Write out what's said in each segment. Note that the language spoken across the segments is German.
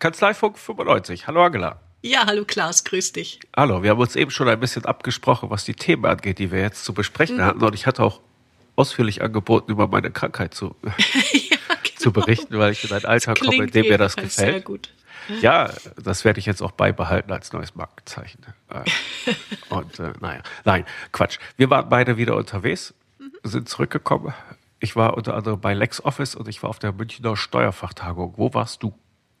Kanzleifunk 95. Hallo Angela. Ja, hallo Klaas, grüß dich. Hallo, wir haben uns eben schon ein bisschen abgesprochen, was die Themen angeht, die wir jetzt zu besprechen mhm. hatten. Und ich hatte auch ausführlich angeboten, über meine Krankheit zu, ja, genau. zu berichten, weil ich in ein Alter komme, in dem mir das gefällt. Sehr gut. Ja, das werde ich jetzt auch beibehalten als neues Markenzeichen. Und äh, naja, nein, Quatsch. Wir waren beide wieder unterwegs, mhm. sind zurückgekommen. Ich war unter anderem bei LexOffice und ich war auf der Münchner Steuerfachtagung. Wo warst du?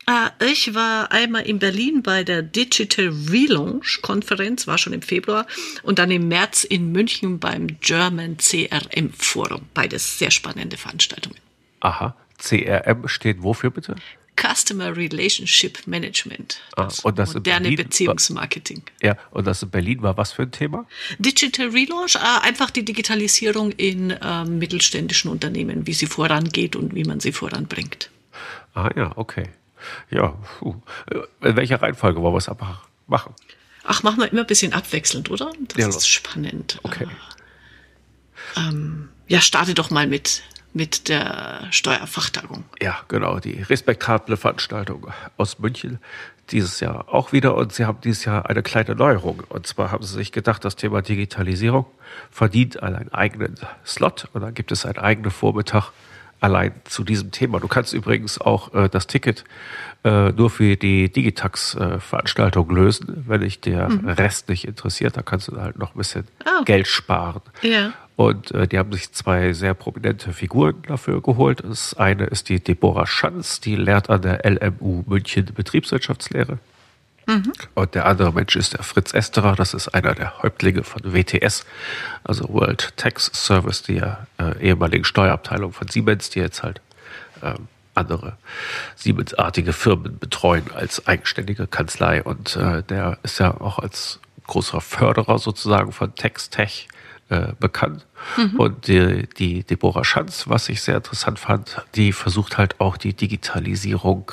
Ah, ich war einmal in Berlin bei der Digital Relaunch Konferenz, war schon im Februar, und dann im März in München beim German CRM Forum. Beides sehr spannende Veranstaltungen. Aha. CRM steht wofür bitte? Customer Relationship Management. Ah, und das moderne Berlin, Beziehungsmarketing. Ja, und das in Berlin war was für ein Thema? Digital Relaunch, äh, einfach die Digitalisierung in äh, mittelständischen Unternehmen, wie sie vorangeht und wie man sie voranbringt. Ah ja, okay. Ja, puh. in welcher Reihenfolge wollen wir es machen? Ach, machen wir immer ein bisschen abwechselnd, oder? Das ja, ist spannend. Okay. Ähm, ja, starte doch mal mit, mit der Steuerfachtagung. Ja, genau, die respektable Veranstaltung aus München. Dieses Jahr auch wieder und sie haben dieses Jahr eine kleine Neuerung. Und zwar haben sie sich gedacht, das Thema Digitalisierung verdient einen eigenen Slot und dann gibt es einen eigenen Vormittag allein zu diesem Thema. Du kannst übrigens auch äh, das Ticket äh, nur für die Digitax-Veranstaltung äh, lösen. Wenn dich der mhm. Rest nicht interessiert, dann kannst du halt noch ein bisschen oh. Geld sparen. Ja. Und äh, die haben sich zwei sehr prominente Figuren dafür geholt. Das eine ist die Deborah Schanz, die lehrt an der LMU München Betriebswirtschaftslehre. Mhm. Und der andere Mensch ist der Fritz Esterer, das ist einer der Häuptlinge von WTS, also World Tax Service, die ja, äh, ehemaligen Steuerabteilung von Siemens, die jetzt halt ähm, andere Siemens-artige Firmen betreuen als eigenständige Kanzlei. Und äh, der ist ja auch als großer Förderer sozusagen von TexTech äh, bekannt. Mhm. Und die, die Deborah Schanz, was ich sehr interessant fand, die versucht halt auch die Digitalisierung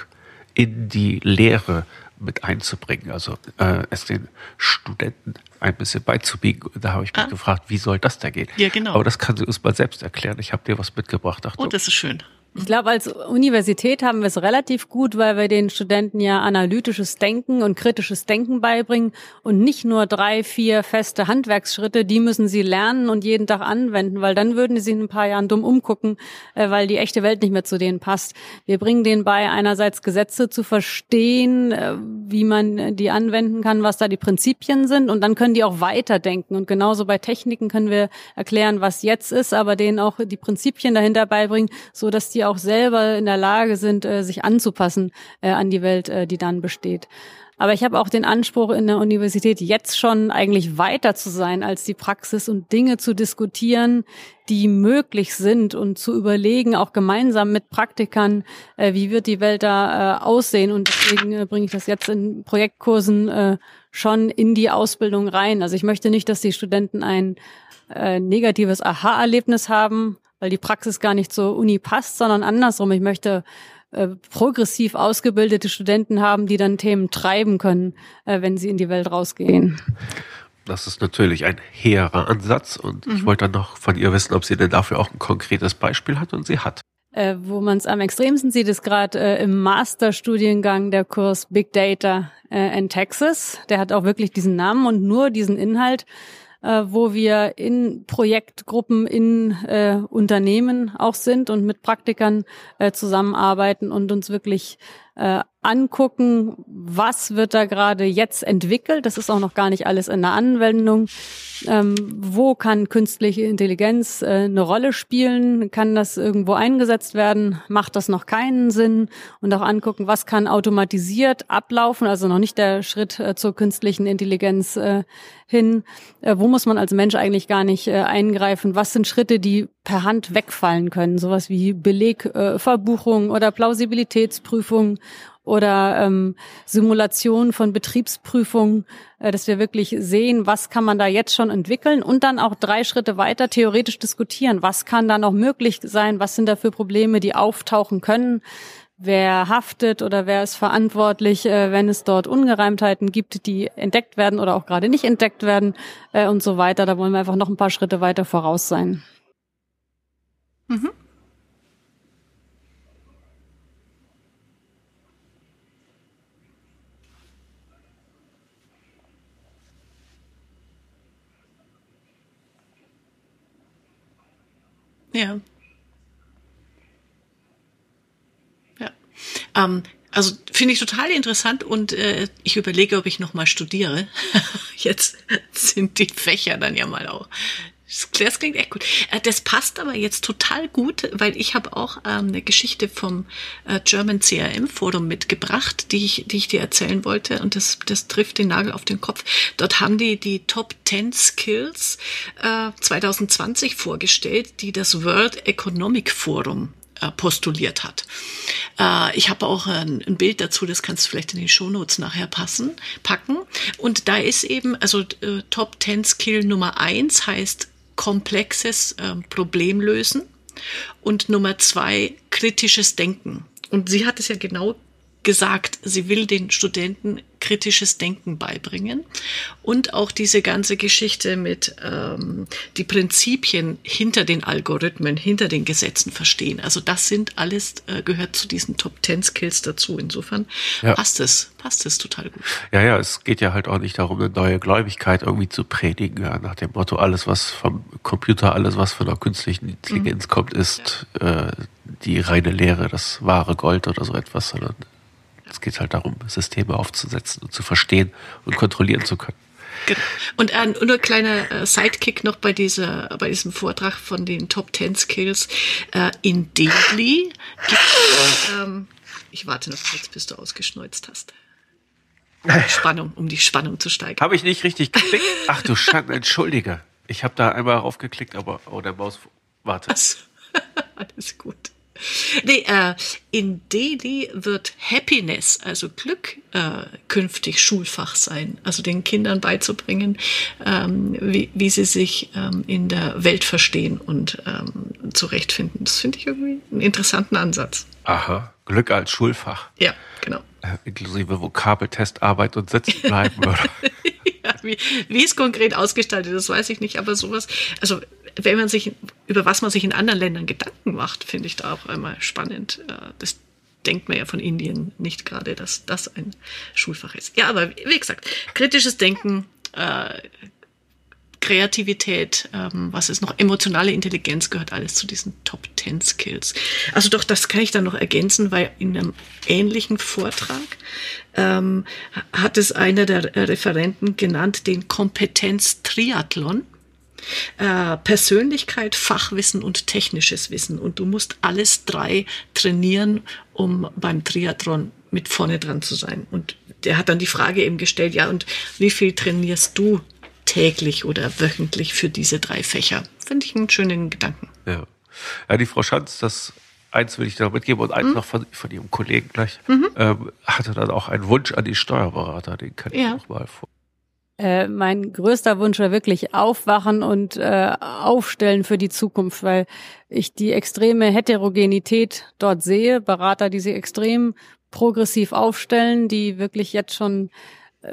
in die Lehre mit einzubringen, also äh, es den Studenten ein bisschen beizubiegen. Und da habe ich mich ah. gefragt, wie soll das da gehen? Ja, genau. Aber das kann sie uns mal selbst erklären. Ich habe dir was mitgebracht. Achtung. Oh, das ist schön. Ich glaube, als Universität haben wir es relativ gut, weil wir den Studenten ja analytisches Denken und kritisches Denken beibringen und nicht nur drei, vier feste Handwerksschritte, die müssen sie lernen und jeden Tag anwenden, weil dann würden sie sich in ein paar Jahren dumm umgucken, äh, weil die echte Welt nicht mehr zu denen passt. Wir bringen denen bei, einerseits Gesetze zu verstehen, äh, wie man die anwenden kann, was da die Prinzipien sind und dann können die auch weiterdenken und genauso bei Techniken können wir erklären, was jetzt ist, aber denen auch die Prinzipien dahinter beibringen, so dass die auch selber in der Lage sind, äh, sich anzupassen äh, an die Welt, äh, die dann besteht. Aber ich habe auch den Anspruch in der Universität jetzt schon eigentlich weiter zu sein als die Praxis und Dinge zu diskutieren, die möglich sind und zu überlegen, auch gemeinsam mit Praktikern, äh, wie wird die Welt da äh, aussehen. Und deswegen äh, bringe ich das jetzt in Projektkursen äh, schon in die Ausbildung rein. Also ich möchte nicht, dass die Studenten ein negatives Aha-Erlebnis haben, weil die Praxis gar nicht zur Uni passt, sondern andersrum. Ich möchte äh, progressiv ausgebildete Studenten haben, die dann Themen treiben können, äh, wenn sie in die Welt rausgehen. Das ist natürlich ein hehrer Ansatz und mhm. ich wollte dann noch von ihr wissen, ob sie denn dafür auch ein konkretes Beispiel hat und sie hat. Äh, wo man es am extremsten sieht, ist gerade äh, im Masterstudiengang der Kurs Big Data äh, in Texas. Der hat auch wirklich diesen Namen und nur diesen Inhalt äh, wo wir in Projektgruppen in äh, Unternehmen auch sind und mit Praktikern äh, zusammenarbeiten und uns wirklich äh, angucken, was wird da gerade jetzt entwickelt. Das ist auch noch gar nicht alles in der Anwendung. Ähm, wo kann künstliche Intelligenz äh, eine Rolle spielen? Kann das irgendwo eingesetzt werden? Macht das noch keinen Sinn? Und auch angucken, was kann automatisiert ablaufen? Also noch nicht der Schritt äh, zur künstlichen Intelligenz äh, hin. Äh, wo muss man als Mensch eigentlich gar nicht äh, eingreifen? Was sind Schritte, die per Hand wegfallen können? Sowas wie Belegverbuchung oder Plausibilitätsprüfung oder ähm, Simulation von Betriebsprüfungen, äh, dass wir wirklich sehen, was kann man da jetzt schon entwickeln und dann auch drei Schritte weiter theoretisch diskutieren. Was kann da noch möglich sein? Was sind da für Probleme, die auftauchen können? Wer haftet oder wer ist verantwortlich, äh, wenn es dort Ungereimtheiten gibt, die entdeckt werden oder auch gerade nicht entdeckt werden äh, und so weiter. Da wollen wir einfach noch ein paar Schritte weiter voraus sein. Mhm. Ja. Ja. Ähm, also finde ich total interessant und äh, ich überlege, ob ich noch mal studiere. Jetzt sind die Fächer dann ja mal auch. Das klingt echt gut. Äh, das passt aber jetzt total gut, weil ich habe auch ähm, eine Geschichte vom äh, German CRM Forum mitgebracht, die ich, die ich dir erzählen wollte und das, das trifft den Nagel auf den Kopf. Dort haben die die Top 10 Skills äh, 2020 vorgestellt, die das World Economic Forum äh, postuliert hat. Äh, ich habe auch ein, Bild dazu, das kannst du vielleicht in die Shownotes nachher passen, packen. Und da ist eben, also äh, Top 10 Skill Nummer eins heißt komplexes äh, Problem lösen und Nummer zwei kritisches Denken. Und sie hat es ja genau gesagt, sie will den Studenten kritisches Denken beibringen und auch diese ganze Geschichte mit ähm, die Prinzipien hinter den Algorithmen, hinter den Gesetzen verstehen. Also das sind alles äh, gehört zu diesen Top Ten Skills dazu. Insofern ja. passt es, passt es total gut. Ja, ja, es geht ja halt auch nicht darum, eine neue Gläubigkeit irgendwie zu predigen, ja, nach dem Motto, alles was vom Computer, alles was von der künstlichen Intelligenz mhm. kommt, ist ja. äh, die reine Lehre, das wahre Gold oder so etwas, sondern es geht halt darum, Systeme aufzusetzen und zu verstehen und kontrollieren zu können. Genau. Und äh, nur ein kleiner äh, Sidekick noch bei dieser, bei diesem Vortrag von den Top 10 Skills. Äh, in Delhi gibt ähm, ich warte noch kurz, bis du ausgeschneuzt hast. Spannung, um die Spannung zu steigern. Habe ich nicht richtig geklickt? Ach du Schande, entschuldige. Ich habe da einmal raufgeklickt, aber oh, der Maus. Warte. Alles gut. Nee, äh, in Delhi wird Happiness, also Glück, äh, künftig Schulfach sein. Also den Kindern beizubringen, ähm, wie, wie sie sich ähm, in der Welt verstehen und ähm, zurechtfinden. Das finde ich irgendwie einen interessanten Ansatz. Aha, Glück als Schulfach. Ja, genau. Äh, inklusive Vokabeltest, Arbeit und Sitzen bleiben. wie, wie es konkret ausgestaltet ist, weiß ich nicht, aber sowas, also wenn man sich, über was man sich in anderen Ländern Gedanken macht, finde ich da auch einmal spannend. Äh, das denkt man ja von Indien nicht gerade, dass das ein Schulfach ist. Ja, aber wie gesagt, kritisches Denken, äh, Kreativität, ähm, was ist noch, emotionale Intelligenz gehört alles zu diesen Top 10 Skills. Also doch, das kann ich dann noch ergänzen, weil in einem ähnlichen Vortrag ähm, hat es einer der Referenten genannt, den Kompetenz-Triathlon äh, Persönlichkeit, Fachwissen und technisches Wissen. Und du musst alles drei trainieren, um beim Triathlon mit vorne dran zu sein. Und der hat dann die Frage eben gestellt, ja, und wie viel trainierst du täglich oder wöchentlich für diese drei Fächer? Finde ich einen schönen Gedanken. Ja. Ja, die Frau Schanz, das eins will ich dir noch mitgeben und eins mhm. noch von, von ihrem Kollegen gleich, mhm. ähm, hatte dann auch einen Wunsch an die Steuerberater, den kann ich ja. noch mal vor. Äh, mein größter Wunsch war wirklich aufwachen und äh, aufstellen für die Zukunft, weil ich die extreme Heterogenität dort sehe. Berater, die sich extrem progressiv aufstellen, die wirklich jetzt schon äh,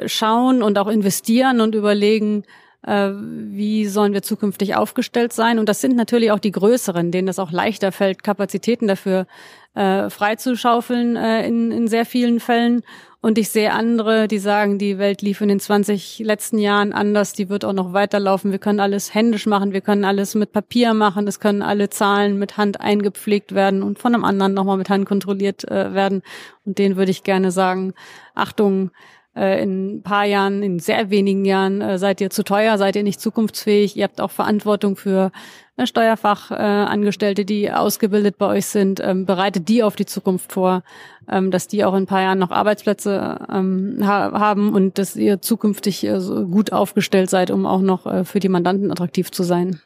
schauen und auch investieren und überlegen, äh, wie sollen wir zukünftig aufgestellt sein. Und das sind natürlich auch die größeren, denen das auch leichter fällt, Kapazitäten dafür äh, freizuschaufeln äh, in, in sehr vielen Fällen. Und ich sehe andere, die sagen, die Welt lief in den 20 letzten Jahren anders, die wird auch noch weiterlaufen. Wir können alles händisch machen, wir können alles mit Papier machen, es können alle Zahlen mit Hand eingepflegt werden und von einem anderen nochmal mit Hand kontrolliert äh, werden. Und denen würde ich gerne sagen, Achtung, äh, in ein paar Jahren, in sehr wenigen Jahren äh, seid ihr zu teuer, seid ihr nicht zukunftsfähig. Ihr habt auch Verantwortung für äh, Steuerfachangestellte, die ausgebildet bei euch sind. Ähm, bereitet die auf die Zukunft vor, ähm, dass die auch in ein paar Jahren noch Arbeitsplätze ähm, haben und dass ihr zukünftig so gut aufgestellt seid, um auch noch für die Mandanten attraktiv zu sein.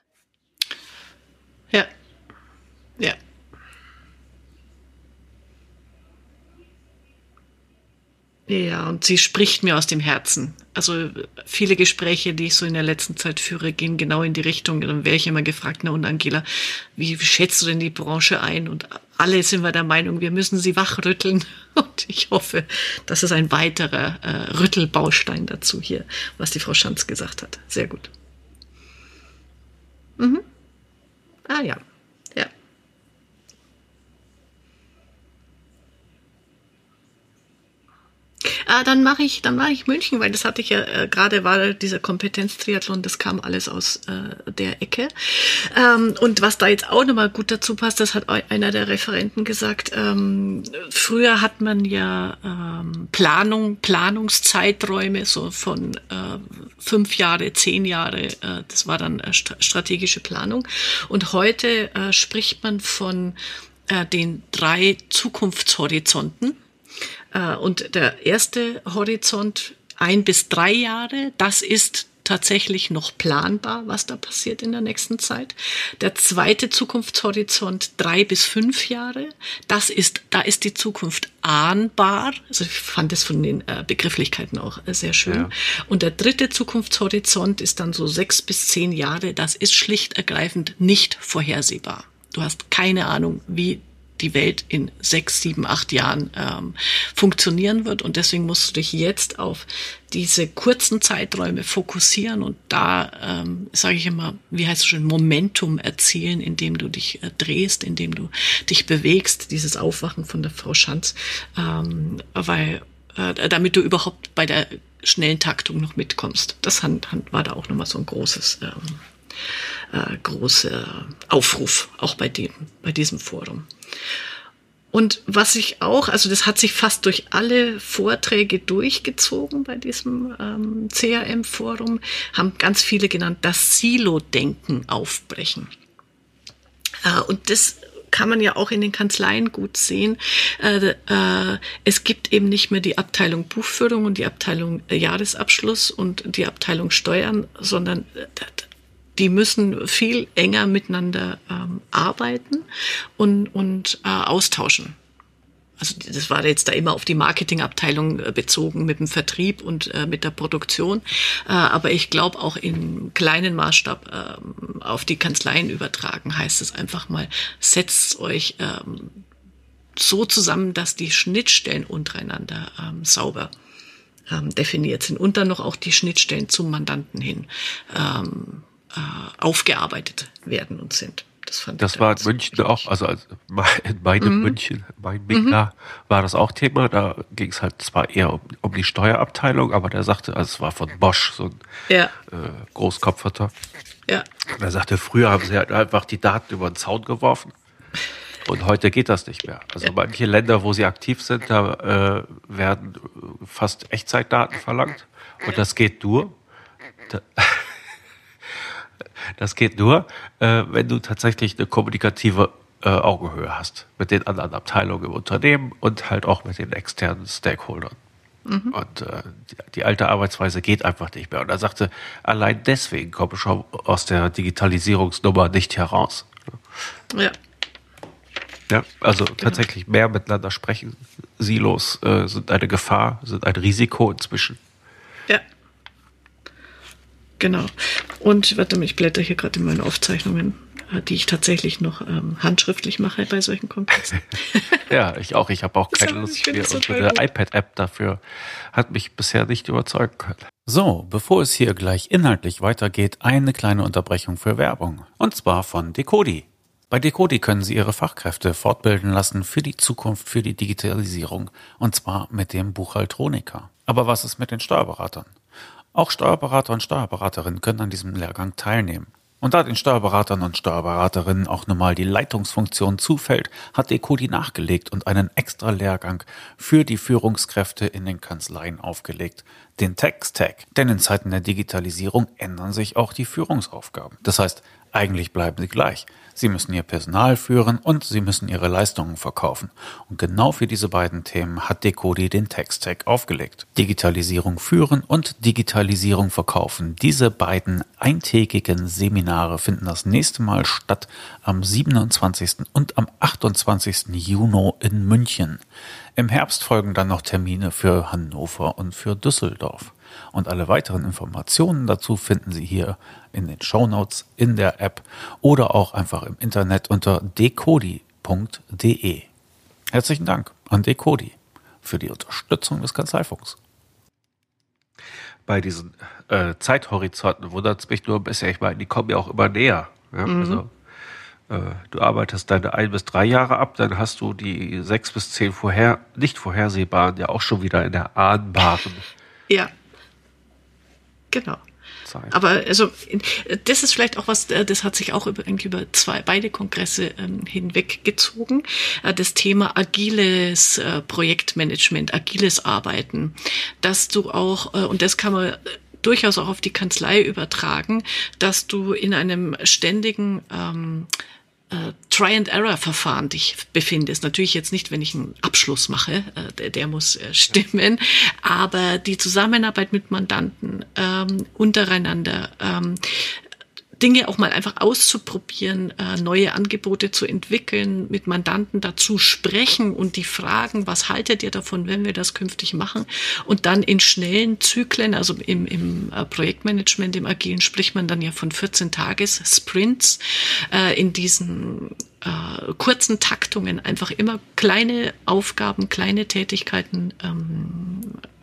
Ja. Ja, und sie spricht mir aus dem Herzen. Also viele Gespräche, die ich so in der letzten Zeit führe, gehen genau in die Richtung. Dann wäre ich immer gefragt, na und Angela, wie schätzt du denn die Branche ein? Und alle sind wir der Meinung, wir müssen sie wachrütteln. Und ich hoffe, das ist ein weiterer äh, Rüttelbaustein dazu hier, was die Frau Schanz gesagt hat. Sehr gut. Mhm. Ah ja. Äh, dann mache ich, dann mache ich München, weil das hatte ich ja äh, gerade war dieser Kompetenztriathlon, das kam alles aus äh, der Ecke. Ähm, und was da jetzt auch nochmal gut dazu passt, das hat einer der Referenten gesagt. Ähm, früher hat man ja ähm, Planung, Planungszeiträume so von äh, fünf Jahre, zehn Jahre. Äh, das war dann äh, strategische Planung. Und heute äh, spricht man von äh, den drei Zukunftshorizonten. Äh, und der erste Horizont ein bis drei Jahre, das ist tatsächlich noch planbar, was da passiert in der nächsten Zeit. Der zweite Zukunftshorizont drei bis fünf Jahre, das ist, da ist die Zukunft ahnbar. Also ich fand es von den äh, Begrifflichkeiten auch äh, sehr schön. Ja. Und der dritte Zukunftshorizont ist dann so sechs bis zehn Jahre. Das ist schlicht ergreifend nicht vorhersehbar. Du hast keine Ahnung, wie die Welt in sechs, sieben, acht Jahren ähm, funktionieren wird. Und deswegen musst du dich jetzt auf diese kurzen Zeiträume fokussieren und da, ähm, sage ich immer, wie heißt es schon, Momentum erzielen, indem du dich äh, drehst, indem du dich bewegst, dieses Aufwachen von der Frau Schanz, ähm, weil äh, damit du überhaupt bei der schnellen Taktung noch mitkommst. Das war da auch nochmal so ein großes ähm, äh, großer Aufruf, auch bei dem, bei diesem Forum. Und was ich auch, also das hat sich fast durch alle Vorträge durchgezogen bei diesem ähm, CRM-Forum, haben ganz viele genannt, das Silo-Denken aufbrechen. Äh, und das kann man ja auch in den Kanzleien gut sehen. Äh, äh, es gibt eben nicht mehr die Abteilung Buchführung und die Abteilung Jahresabschluss und die Abteilung Steuern, sondern äh, die müssen viel enger miteinander ähm, arbeiten und, und äh, austauschen. Also das war jetzt da immer auf die Marketingabteilung äh, bezogen mit dem Vertrieb und äh, mit der Produktion. Äh, aber ich glaube auch im kleinen Maßstab äh, auf die Kanzleien übertragen heißt es einfach mal, setzt euch ähm, so zusammen, dass die Schnittstellen untereinander ähm, sauber ähm, definiert sind und dann noch auch die Schnittstellen zum Mandanten hin. Ähm, äh, aufgearbeitet werden und sind. Das, fand das war in München auch, also in meinem mhm. München, mein Migna, mhm. war das auch Thema. Da ging es halt zwar eher um, um, die Steuerabteilung, aber der sagte, also es war von Bosch, so ein ja. äh, Großkopferter. Ja. Und er sagte, früher haben sie halt einfach die Daten über den Zaun geworfen. Und heute geht das nicht mehr. Also manche Länder, wo sie aktiv sind, da äh, werden fast Echtzeitdaten verlangt. Und das geht nur. Da, das geht nur, äh, wenn du tatsächlich eine kommunikative äh, Augenhöhe hast mit den anderen Abteilungen im Unternehmen und halt auch mit den externen Stakeholdern. Mhm. Und äh, die, die, alte Arbeitsweise geht einfach nicht mehr. Und er sagte, allein deswegen komme ich schon aus der Digitalisierungsnummer nicht heraus. Ja. Ja, also genau. tatsächlich mehr miteinander sprechen. Silos äh, sind eine Gefahr, sind ein Risiko inzwischen. Ja. Genau. Und warte mal, ich blätter hier gerade in meine Aufzeichnungen, äh, die ich tatsächlich noch ähm, handschriftlich mache bei solchen Komplexen. ja, ich auch. Ich habe auch keine Lust mehr. So und eine iPad-App dafür hat mich bisher nicht überzeugen können. So, bevor es hier gleich inhaltlich weitergeht, eine kleine Unterbrechung für Werbung. Und zwar von Decodi. Bei Decodi können Sie Ihre Fachkräfte fortbilden lassen für die Zukunft, für die Digitalisierung. Und zwar mit dem Buchhaltroniker. Aber was ist mit den Steuerberatern? Auch Steuerberater und Steuerberaterinnen können an diesem Lehrgang teilnehmen. Und da den Steuerberatern und Steuerberaterinnen auch nun mal die Leitungsfunktion zufällt, hat Decodi nachgelegt und einen extra Lehrgang für die Führungskräfte in den Kanzleien aufgelegt, den Text-Tag. Denn in Zeiten der Digitalisierung ändern sich auch die Führungsaufgaben. Das heißt, eigentlich bleiben sie gleich. Sie müssen ihr Personal führen und sie müssen ihre Leistungen verkaufen. Und genau für diese beiden Themen hat Decodi den Text-Tag aufgelegt. Digitalisierung führen und Digitalisierung verkaufen. Diese beiden eintägigen Seminare finden das nächste Mal statt am 27. und am 28. Juni in München. Im Herbst folgen dann noch Termine für Hannover und für Düsseldorf. Und alle weiteren Informationen dazu finden Sie hier in den Show Notes, in der App oder auch einfach im Internet unter decodi.de. Herzlichen Dank an Decodi für die Unterstützung des Kanzleifunks. Bei diesen äh, Zeithorizonten wundert es mich nur ein bisschen. Ich meine, die kommen ja auch immer näher. Ja? Mhm. Also äh, du arbeitest deine ein bis drei Jahre ab, dann hast du die sechs bis zehn vorher, nicht vorhersehbaren ja auch schon wieder in der ahnbaren. Ja. Genau. Zeit. Aber also das ist vielleicht auch was, äh, das hat sich auch über, über zwei, beide Kongresse ähm, hinweggezogen. Äh, das Thema agiles äh, Projektmanagement, agiles Arbeiten, dass du auch, äh, und das kann man durchaus auch auf die Kanzlei übertragen, dass du in einem ständigen ähm, äh, Try-and-Error-Verfahren dich befindest. Natürlich jetzt nicht, wenn ich einen Abschluss mache, äh, der, der muss äh, stimmen, aber die Zusammenarbeit mit Mandanten ähm, untereinander, ähm, Dinge auch mal einfach auszuprobieren, äh, neue Angebote zu entwickeln, mit Mandanten dazu sprechen und die fragen, was haltet ihr davon, wenn wir das künftig machen? Und dann in schnellen Zyklen, also im, im äh, Projektmanagement, im Agilen spricht man dann ja von 14 Tages Sprints, äh, in diesen äh, kurzen Taktungen einfach immer kleine Aufgaben, kleine Tätigkeiten ähm,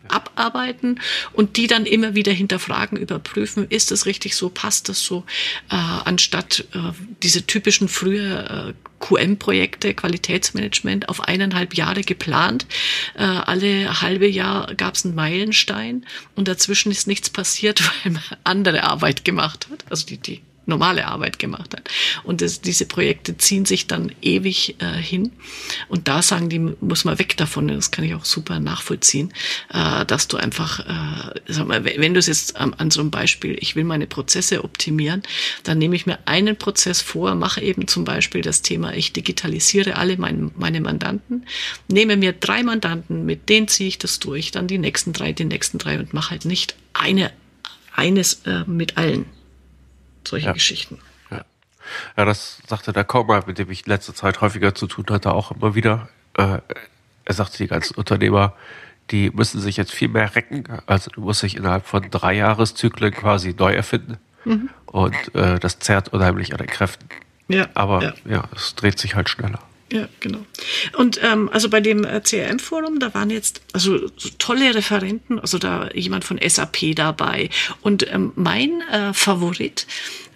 abarbeiten und die dann immer wieder hinterfragen, überprüfen, ist es richtig so, passt das so, äh, anstatt äh, diese typischen früher äh, QM-Projekte, Qualitätsmanagement, auf eineinhalb Jahre geplant. Äh, alle halbe Jahr gab es einen Meilenstein und dazwischen ist nichts passiert, weil man andere Arbeit gemacht hat. Also die, die normale Arbeit gemacht hat. Und das, diese Projekte ziehen sich dann ewig äh, hin. Und da sagen die, muss man weg davon. Das kann ich auch super nachvollziehen, äh, dass du einfach, äh, sag mal, wenn du es jetzt an, an so einem Beispiel, ich will meine Prozesse optimieren, dann nehme ich mir einen Prozess vor, mache eben zum Beispiel das Thema, ich digitalisiere alle meine, meine Mandanten, nehme mir drei Mandanten, mit denen ziehe ich das durch, dann die nächsten drei, die nächsten drei und mache halt nicht eine eines äh, mit allen solche ja. Geschichten. Ja. ja, das sagte der Kaumer, mit dem ich letzte Zeit häufiger zu tun hatte, auch immer wieder. Äh, er sagte, die ganzen Unternehmer, die müssen sich jetzt viel mehr recken. Also du musst dich innerhalb von drei Jahreszyklen quasi neu erfinden. Mhm. Und äh, das zerrt unheimlich an den Kräften. Ja. Aber ja. ja, es dreht sich halt schneller. Ja, genau. Und ähm, also bei dem äh, CRM-Forum, da waren jetzt also so tolle Referenten, also da jemand von SAP dabei. Und ähm, mein äh, Favorit,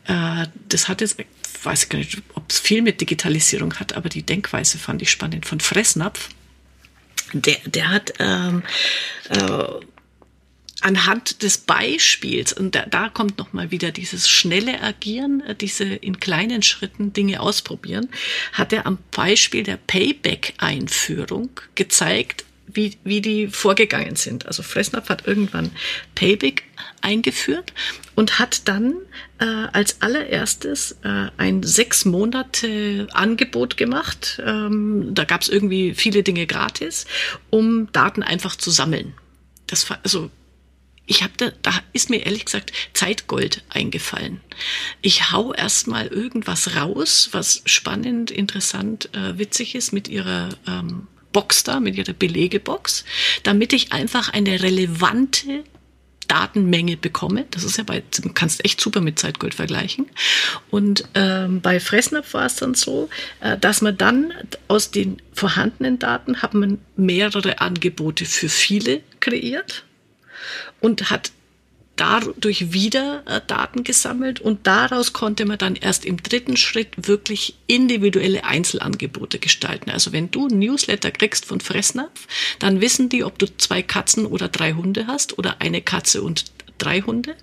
äh, das hat jetzt, weiß ich gar nicht, ob es viel mit Digitalisierung hat, aber die Denkweise fand ich spannend von Fressnapf. Der, der hat ähm, äh, anhand des Beispiels, und da, da kommt nochmal wieder dieses schnelle Agieren, äh, diese in kleinen Schritten Dinge ausprobieren, hat er am Beispiel der Payback-Einführung gezeigt, wie, wie die vorgegangen sind. Also Fressnapf hat irgendwann Payback eingeführt und hat dann äh, als allererstes äh, ein sechs Monate Angebot gemacht. Ähm, da gab es irgendwie viele Dinge gratis, um Daten einfach zu sammeln. Das war, also ich habe da, da ist mir ehrlich gesagt Zeitgold eingefallen. Ich hau erstmal irgendwas raus, was spannend, interessant, äh, witzig ist mit ihrer ähm, Box da, mit ihrer Belegebox, damit ich einfach eine relevante Datenmenge bekomme. Das ist ja bei, du kannst echt super mit Zeitgold vergleichen. Und ähm, bei Fressnapf war es dann so, äh, dass man dann aus den vorhandenen Daten hat man mehrere Angebote für viele kreiert und hat dadurch wieder äh, Daten gesammelt und daraus konnte man dann erst im dritten Schritt wirklich individuelle Einzelangebote gestalten. Also wenn du ein Newsletter kriegst von Fressnapf, dann wissen die, ob du zwei Katzen oder drei Hunde hast oder eine Katze und drei Hunde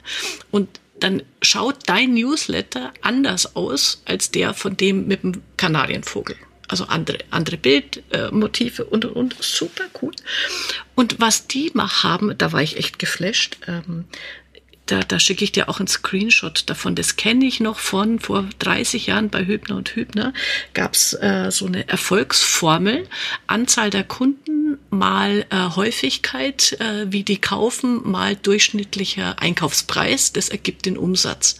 und dann schaut dein Newsletter anders aus als der von dem mit dem Kanarienvogel also andere, andere Bildmotive äh, und, und, und, super cool. Und was die mal haben, da war ich echt geflasht, ähm, da, da schicke ich dir auch einen Screenshot davon. Das kenne ich noch von vor 30 Jahren bei Hübner und Hübner. Gab es äh, so eine Erfolgsformel. Anzahl der Kunden mal äh, Häufigkeit, äh, wie die kaufen, mal durchschnittlicher Einkaufspreis. Das ergibt den Umsatz.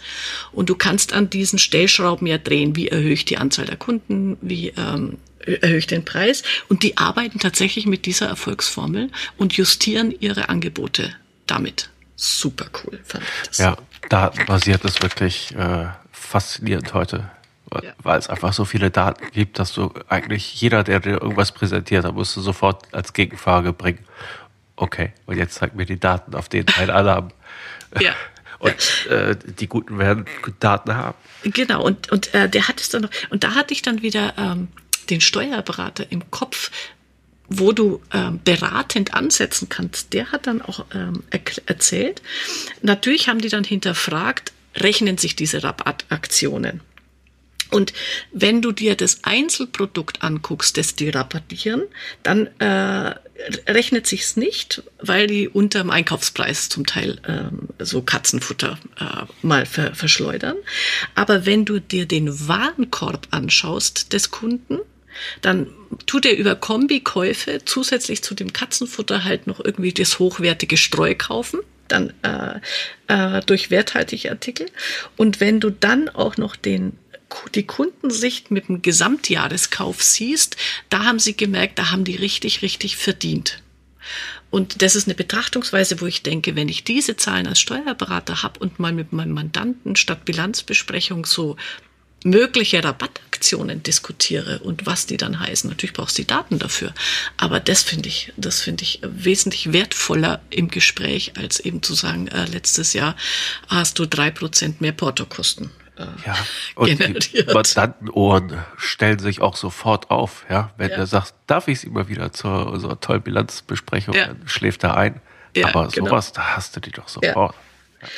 Und du kannst an diesen Stellschrauben ja drehen. Wie erhöhe ich die Anzahl der Kunden? Wie ähm, erhöhe ich den Preis? Und die arbeiten tatsächlich mit dieser Erfolgsformel und justieren ihre Angebote damit super cool, fand ich das. Ja, datenbasiert ist wirklich äh, faszinierend heute. Ja. Weil es einfach so viele Daten gibt, dass du eigentlich jeder, der dir irgendwas präsentiert, da musst du sofort als Gegenfrage bringen. Okay, und jetzt zeig mir die Daten, auf denen ein Alarm. Ja. Und äh, die Guten werden Daten haben. Genau, und, und äh, der hat es dann noch, und da hatte ich dann wieder ähm, den Steuerberater im Kopf, wo du ähm, beratend ansetzen kannst. Der hat dann auch ähm, erzählt, natürlich haben die dann hinterfragt, rechnen sich diese Rabattaktionen. Und wenn du dir das Einzelprodukt anguckst, das die rabattieren, dann äh, rechnet sich's nicht, weil die unter dem Einkaufspreis zum Teil ähm, so Katzenfutter äh, mal ver verschleudern. Aber wenn du dir den Warenkorb anschaust des Kunden, dann tut er über Kombikäufe zusätzlich zu dem Katzenfutter halt noch irgendwie das hochwertige Streu kaufen dann äh, äh, durch werthaltige Artikel. Und wenn du dann auch noch den die Kundensicht mit dem Gesamtjahreskauf siehst, da haben sie gemerkt, da haben die richtig, richtig verdient. Und das ist eine Betrachtungsweise, wo ich denke, wenn ich diese Zahlen als Steuerberater habe und mal mit meinem Mandanten statt Bilanzbesprechung so mögliche Rabattaktionen diskutiere und was die dann heißen. Natürlich brauchst du die Daten dafür. Aber das finde ich, das finde ich wesentlich wertvoller im Gespräch, als eben zu sagen, äh, letztes Jahr hast du drei Prozent mehr Portokosten äh, ja, und generiert. die Mandantenohren stellen sich auch sofort auf, ja. Wenn ja. er sagt, darf ich sie mal wieder zur unserer tollen Bilanzbesprechung, ja. dann schläft er ein. Ja, Aber genau. sowas, da hast du die doch sofort. Ja.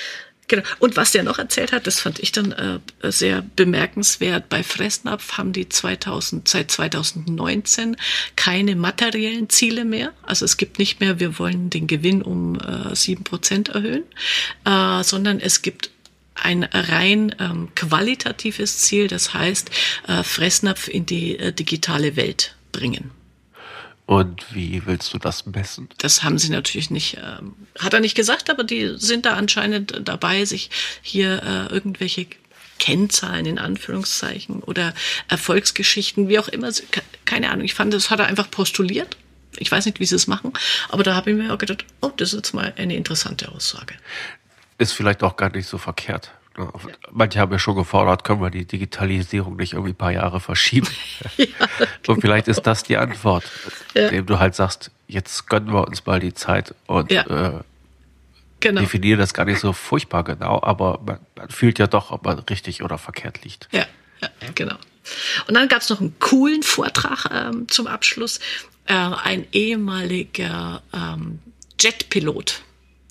Genau. Und was der noch erzählt hat, das fand ich dann äh, sehr bemerkenswert. Bei Fressnapf haben die 2000, seit 2019 keine materiellen Ziele mehr. Also es gibt nicht mehr, wir wollen den Gewinn um sieben äh, Prozent erhöhen, äh, sondern es gibt ein rein ähm, qualitatives Ziel, das heißt äh, Fressnapf in die äh, digitale Welt bringen. Und wie willst du das messen? Das haben sie natürlich nicht, ähm, hat er nicht gesagt, aber die sind da anscheinend dabei, sich hier äh, irgendwelche Kennzahlen in Anführungszeichen oder Erfolgsgeschichten, wie auch immer, keine Ahnung. Ich fand, das hat er einfach postuliert. Ich weiß nicht, wie sie es machen, aber da habe ich mir auch gedacht, oh, das ist jetzt mal eine interessante Aussage ist vielleicht auch gar nicht so verkehrt. Manche haben ja schon gefordert, können wir die Digitalisierung nicht irgendwie ein paar Jahre verschieben? ja, genau. Und vielleicht ist das die Antwort, ja. indem du halt sagst, jetzt gönnen wir uns mal die Zeit und ja. äh, genau. definieren das gar nicht so furchtbar genau, aber man, man, fühlt ja doch, ob man richtig oder verkehrt liegt. Ja, ja genau. Und dann gab es noch einen coolen Vortrag ähm, zum Abschluss. Äh, ein ehemaliger ähm, Jetpilot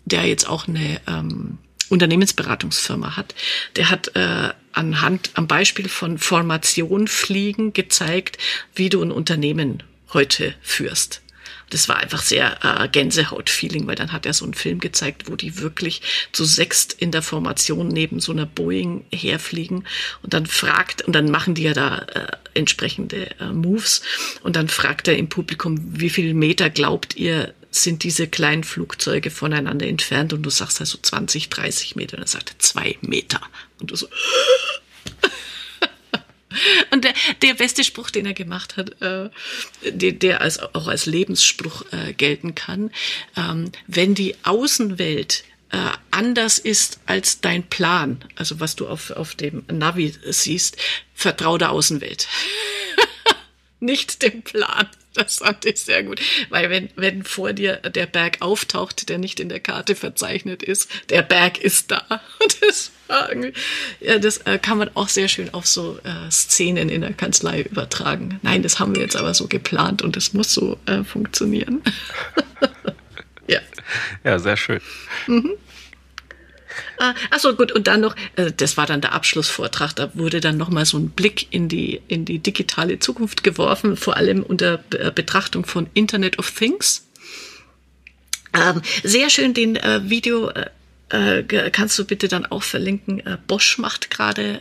der jetzt auch eine ähm, Unternehmensberatungsfirma hat, der hat äh, anhand am Beispiel von Formation Fliegen gezeigt, wie du ein Unternehmen heute führst. Das war einfach sehr äh, Gänsehaut-Feeling, weil dann hat er so einen Film gezeigt, wo die wirklich zu sechst in der Formation neben so einer Boeing herfliegen und dann fragt, und dann machen die ja da äh, entsprechende äh, Moves und dann fragt er im Publikum, wie viel Meter glaubt ihr, sind diese kleinen Flugzeuge voneinander entfernt und du sagst also 20, 30 Meter und er sagt zwei Meter und du so und der, der beste Spruch, den er gemacht hat, äh, der, der als, auch als Lebensspruch äh, gelten kann, ähm, wenn die Außenwelt äh, anders ist als dein Plan, also was du auf, auf dem Navi siehst, vertrau der Außenwelt. Nicht dem Plan. Das fand ich sehr gut. Weil wenn, wenn vor dir der Berg auftaucht, der nicht in der Karte verzeichnet ist, der Berg ist da. Das ja, das äh, kann man auch sehr schön auf so äh, Szenen in der Kanzlei übertragen. Nein, das haben wir jetzt aber so geplant und es muss so äh, funktionieren. ja. Ja, sehr schön. Mhm. Ah, achso, gut, und dann noch, äh, das war dann der Abschlussvortrag, da wurde dann nochmal so ein Blick in die, in die digitale Zukunft geworfen, vor allem unter äh, Betrachtung von Internet of Things. Ähm, sehr schön den äh, Video äh, äh, kannst du bitte dann auch verlinken. Bosch macht gerade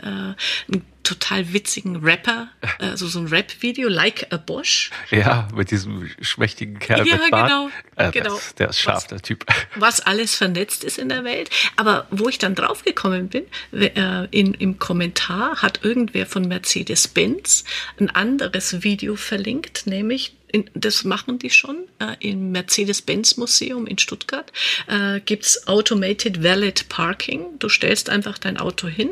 einen total witzigen Rapper, also so ein Rap-Video, Like a Bosch. Ja, mit diesem schmächtigen Kerl ja, mit Bart. Genau, äh, genau. Das, der ist scharf, was, der Typ. Was alles vernetzt ist in der Welt. Aber wo ich dann draufgekommen bin, äh, in, im Kommentar hat irgendwer von Mercedes-Benz ein anderes Video verlinkt, nämlich in, das machen die schon. Äh, Im Mercedes-Benz-Museum in Stuttgart äh, gibt's Automated Valet Parking. Du stellst einfach dein Auto hin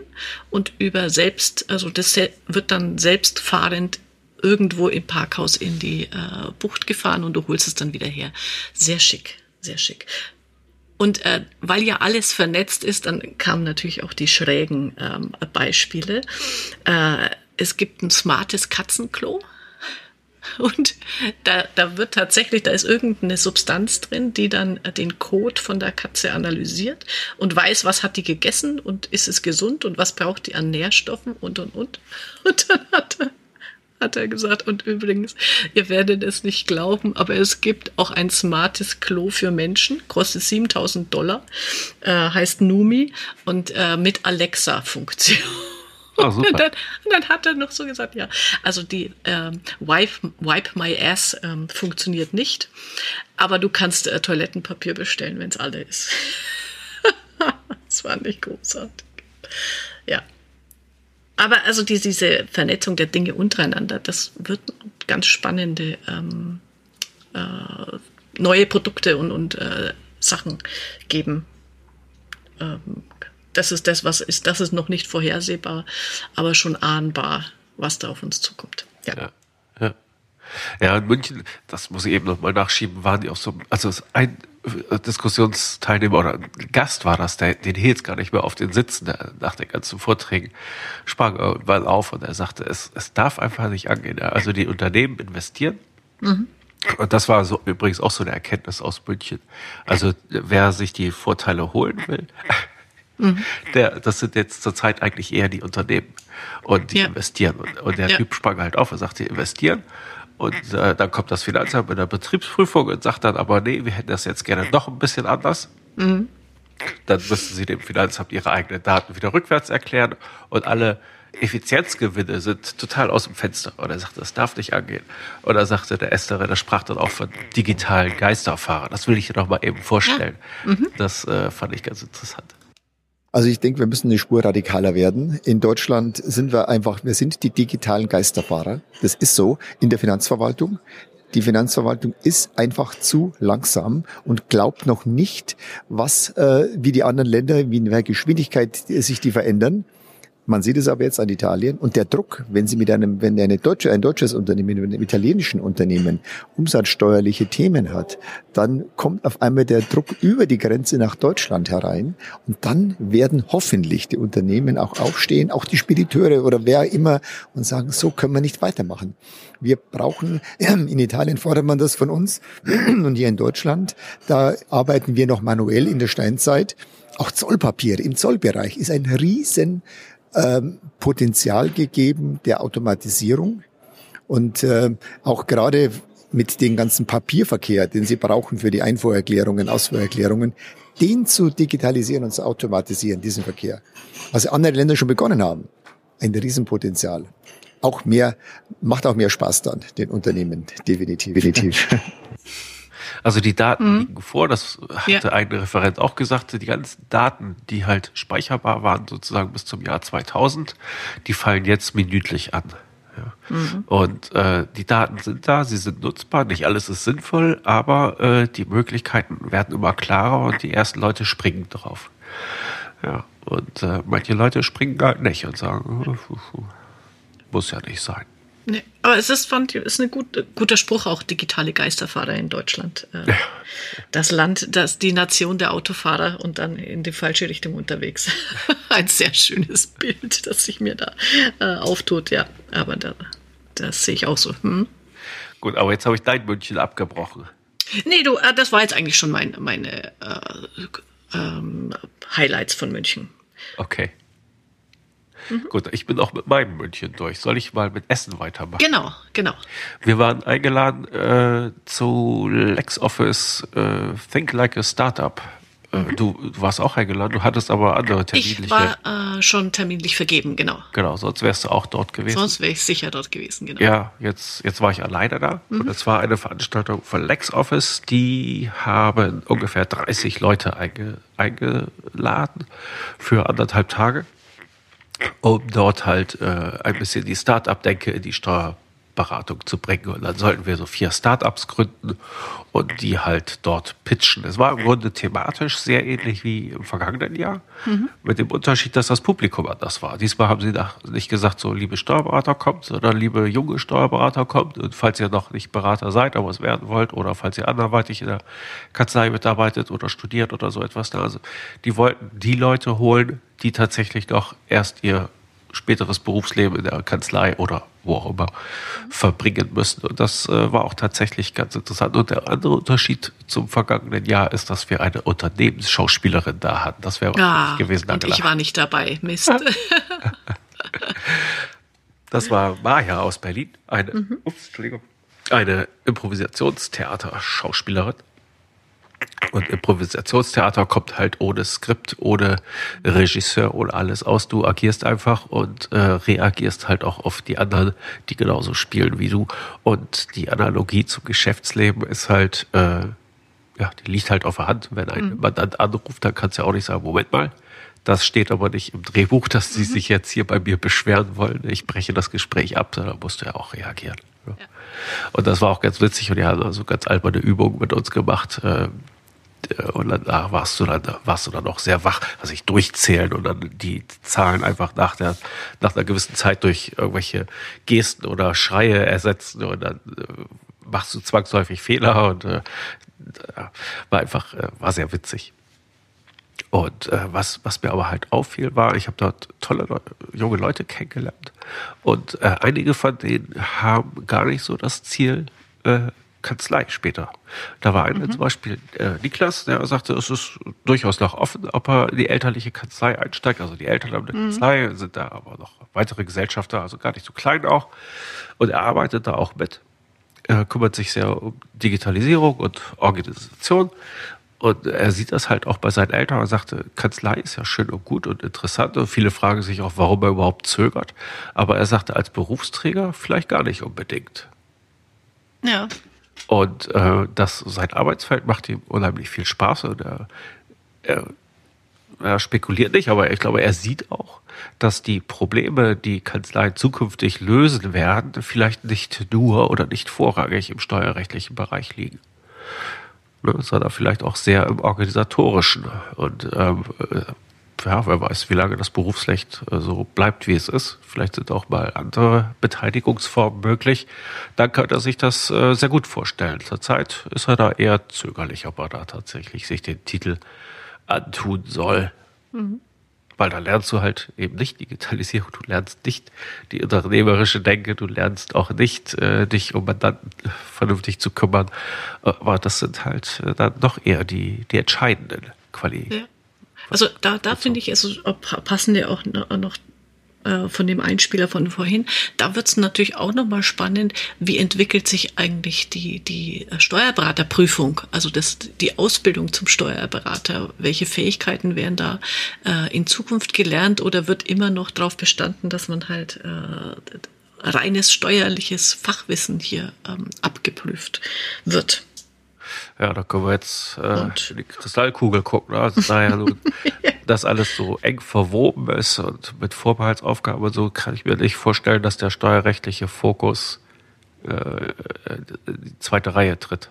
und über selbst, also das wird dann selbstfahrend irgendwo im Parkhaus in die äh, Bucht gefahren und du holst es dann wieder her. Sehr schick, sehr schick. Und äh, weil ja alles vernetzt ist, dann kamen natürlich auch die schrägen ähm, Beispiele. Äh, es gibt ein smartes Katzenklo. Und da, da wird tatsächlich, da ist irgendeine Substanz drin, die dann den Kot von der Katze analysiert und weiß, was hat die gegessen und ist es gesund und was braucht die an Nährstoffen und und und. Und dann hat er, hat er gesagt, und übrigens, ihr werdet es nicht glauben, aber es gibt auch ein smartes Klo für Menschen, kostet 7000 Dollar, äh, heißt Numi und äh, mit Alexa-Funktion. Oh, und, dann, und, dann, hat er noch so gesagt, ja, also die ähm, Wipe, Wipe My Ass ähm, funktioniert nicht, aber du kannst äh, Toilettenpapier bestellen, wenn es alle ist. das fand ich großartig. Ja. Aber also die, diese Vernetzung der Dinge untereinander, das wird ganz spannende ähm, äh, neue Produkte und, und äh, Sachen geben. Ähm, das ist das, was ist, das ist noch nicht vorhersehbar, aber schon ahnbar, was da auf uns zukommt. Ja. ja, ja. ja in München, das muss ich eben nochmal nachschieben, waren die auch so, also ein äh, Diskussionsteilnehmer oder ein Gast war das, der, den hielt gar nicht mehr auf den Sitzen der, nach den ganzen Vorträgen, sprang irgendwann auf und er sagte, es, es darf einfach nicht angehen. Also die Unternehmen investieren. Mhm. Und das war so übrigens auch so eine Erkenntnis aus München. Also wer sich die Vorteile holen will, Mhm. Der, das sind jetzt zurzeit eigentlich eher die Unternehmen und die ja. investieren. Und, und der ja. Typ sprang halt auf und sagte, investieren. Und äh, dann kommt das Finanzamt mit der Betriebsprüfung und sagt dann aber, nee, wir hätten das jetzt gerne noch ein bisschen anders. Mhm. Dann müssen sie dem Finanzamt ihre eigenen Daten wieder rückwärts erklären und alle Effizienzgewinne sind total aus dem Fenster. Und er sagte, das darf nicht angehen. Und er sagte, der Estere, der sprach dann auch von digitalen Geisterfahrern. Das will ich dir noch mal eben vorstellen. Ja. Mhm. Das äh, fand ich ganz interessant. Also ich denke, wir müssen eine Spur radikaler werden. In Deutschland sind wir einfach, wir sind die digitalen Geisterfahrer. Das ist so in der Finanzverwaltung. Die Finanzverwaltung ist einfach zu langsam und glaubt noch nicht, was äh, wie die anderen Länder, wie in welcher Geschwindigkeit sich die verändern. Man sieht es aber jetzt an Italien und der Druck, wenn Sie mit einem, wenn eine deutsche, ein deutsches Unternehmen, mit einem italienischen Unternehmen umsatzsteuerliche Themen hat, dann kommt auf einmal der Druck über die Grenze nach Deutschland herein und dann werden hoffentlich die Unternehmen auch aufstehen, auch die Spediteure oder wer immer und sagen, so können wir nicht weitermachen. Wir brauchen, in Italien fordert man das von uns und hier in Deutschland, da arbeiten wir noch manuell in der Steinzeit. Auch Zollpapier im Zollbereich ist ein riesen ähm, Potenzial gegeben der Automatisierung und äh, auch gerade mit dem ganzen Papierverkehr, den Sie brauchen für die Einfuhrerklärungen, Ausfuhrerklärungen, den zu digitalisieren und zu automatisieren, diesen Verkehr. Was andere Länder schon begonnen haben. Ein Riesenpotenzial. Auch mehr, macht auch mehr Spaß dann, den Unternehmen, definitiv. definitiv. Also die Daten mhm. liegen vor, das hatte ja. ein Referent auch gesagt, die ganzen Daten, die halt speicherbar waren, sozusagen bis zum Jahr 2000, die fallen jetzt minütlich an. Ja. Mhm. Und äh, die Daten sind da, sie sind nutzbar, nicht alles ist sinnvoll, aber äh, die Möglichkeiten werden immer klarer und die ersten Leute springen drauf. Ja, und äh, manche Leute springen halt nicht und sagen, muss ja nicht sein. Nee, aber es ist, fand, ist ein gut, guter Spruch, auch digitale Geisterfahrer in Deutschland. Äh, ja. Das Land, das, die Nation der Autofahrer und dann in die falsche Richtung unterwegs. ein sehr schönes Bild, das sich mir da äh, auftut, ja. Aber da, das sehe ich auch so. Hm? Gut, aber jetzt habe ich dein München abgebrochen. Nee, du, äh, das war jetzt eigentlich schon mein, meine äh, ähm, Highlights von München. Okay. Mhm. Gut, ich bin auch mit meinem München durch. Soll ich mal mit Essen weitermachen? Genau, genau. Wir waren eingeladen äh, zu LexOffice äh, Think Like a Startup. Äh, mhm. Du, du, warst auch eingeladen, du hattest aber andere terminliche. Ich war äh, schon terminlich vergeben, genau. Genau, sonst wärst du auch dort gewesen. Sonst wäre ich sicher dort gewesen, genau. Ja, jetzt, jetzt war ich alleine da mhm. und es war eine Veranstaltung von LexOffice, die haben ungefähr 30 Leute einge, eingeladen für anderthalb Tage um dort halt äh, ein bisschen die Start-up-Denke in die Steuer, Beratung zu bringen. Und dann sollten wir so vier Startups gründen und die halt dort pitchen. Es war im Grunde thematisch sehr ähnlich wie im vergangenen Jahr, mhm. mit dem Unterschied, dass das Publikum anders war. Diesmal haben sie nicht gesagt, so liebe Steuerberater kommt, sondern liebe junge Steuerberater kommt. Und falls ihr noch nicht Berater seid, aber es werden wollt, oder falls ihr anderweitig in der Kanzlei mitarbeitet oder studiert oder so etwas, also die wollten die Leute holen, die tatsächlich noch erst ihr späteres Berufsleben in der Kanzlei oder wo auch immer verbringen müssen. Und das äh, war auch tatsächlich ganz interessant. Und der andere Unterschied zum vergangenen Jahr ist, dass wir eine Unternehmensschauspielerin da hatten. Das wäre ah, gewesen. Und ich war nicht dabei. Mist. das war Maja aus Berlin, eine, mhm. ups, Entschuldigung, eine Improvisationstheater-Schauspielerin. Und Improvisationstheater kommt halt ohne Skript, ohne Regisseur, ohne alles aus. Du agierst einfach und äh, reagierst halt auch auf die anderen, die genauso spielen wie du. Und die Analogie zum Geschäftsleben ist halt, äh, ja, die liegt halt auf der Hand. Wenn ein mhm. Mandant anruft, dann kannst du ja auch nicht sagen, Moment mal, das steht aber nicht im Drehbuch, dass sie mhm. sich jetzt hier bei mir beschweren wollen. Ich breche das Gespräch ab, da musst du ja auch reagieren. Ja. Und das war auch ganz witzig und die haben also ganz alberne Übungen mit uns gemacht. Äh, und dann ach, warst du dann warst du dann noch sehr wach, also ich durchzählen und dann die Zahlen einfach nach der nach einer gewissen Zeit durch irgendwelche Gesten oder Schreie ersetzen und dann äh, machst du zwangsläufig Fehler und äh, war einfach äh, war sehr witzig. Und äh, was, was mir aber halt auffiel, war, ich habe dort tolle Leute, junge Leute kennengelernt. Und äh, einige von denen haben gar nicht so das Ziel äh, Kanzlei später. Da war einer mhm. zum Beispiel äh, Niklas, der sagte, es ist durchaus noch offen, ob er in die elterliche Kanzlei einsteigt. Also die Eltern haben eine mhm. Kanzlei, sind da aber noch weitere Gesellschafter, also gar nicht so klein auch. Und er arbeitet da auch mit. Er kümmert sich sehr um Digitalisierung und Organisation und er sieht das halt auch bei seinen Eltern und sagte, Kanzlei ist ja schön und gut und interessant. Und viele fragen sich auch, warum er überhaupt zögert. Aber er sagte, als Berufsträger vielleicht gar nicht unbedingt. Ja. Und äh, das, sein Arbeitsfeld macht ihm unheimlich viel Spaß. Und er, er, er spekuliert nicht, aber ich glaube, er sieht auch, dass die Probleme, die Kanzleien zukünftig lösen werden, vielleicht nicht nur oder nicht vorrangig im steuerrechtlichen Bereich liegen ne, sondern vielleicht auch sehr im organisatorischen. Und ähm, äh, ja, wer weiß, wie lange das Berufsrecht äh, so bleibt, wie es ist. Vielleicht sind auch mal andere Beteiligungsformen möglich. Dann könnte er sich das äh, sehr gut vorstellen. Zurzeit ist er da eher zögerlich, ob er da tatsächlich sich den Titel antun soll. Mhm. Weil da lernst du halt eben nicht Digitalisierung, du lernst nicht die unternehmerische Denke, du lernst auch nicht, äh, dich um Mandanten vernünftig zu kümmern. Aber das sind halt äh, dann doch eher die, die entscheidenden Qualitäten. Ja. Also da, da finde ich, also passen ja auch noch äh, von dem Einspieler von vorhin. Da wird es natürlich auch nochmal spannend, wie entwickelt sich eigentlich die, die Steuerberaterprüfung, also das, die Ausbildung zum Steuerberater. Welche Fähigkeiten werden da äh, in Zukunft gelernt oder wird immer noch darauf bestanden, dass man halt äh, reines steuerliches Fachwissen hier ähm, abgeprüft wird? Ja, da können wir jetzt äh, in die Kristallkugel gucken. Ne? Also daher so, dass alles so eng verwoben ist und mit Vorbehaltsaufgaben und so kann ich mir nicht vorstellen, dass der steuerrechtliche Fokus äh, die zweite Reihe tritt.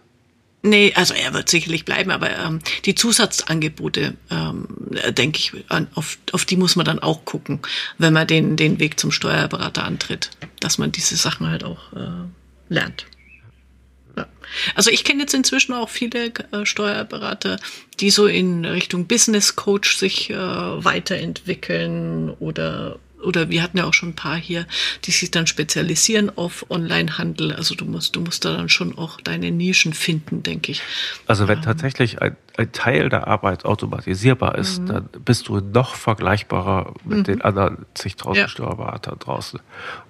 Nee, also er wird sicherlich bleiben, aber ähm, die Zusatzangebote, ähm, denke ich, an, auf, auf die muss man dann auch gucken, wenn man den, den Weg zum Steuerberater antritt, dass man diese Sachen halt auch äh, lernt. Ja. Also ich kenne jetzt inzwischen auch viele äh, Steuerberater, die so in Richtung Business Coach sich äh, weiterentwickeln oder oder wir hatten ja auch schon ein paar hier, die sich dann spezialisieren auf Onlinehandel. Also du musst, du musst da dann schon auch deine Nischen finden, denke ich. Also wenn ähm. tatsächlich ein, ein Teil der Arbeit automatisierbar ist, mhm. dann bist du noch vergleichbarer mit mhm. den anderen zigtausend ja. Steuerberatern draußen.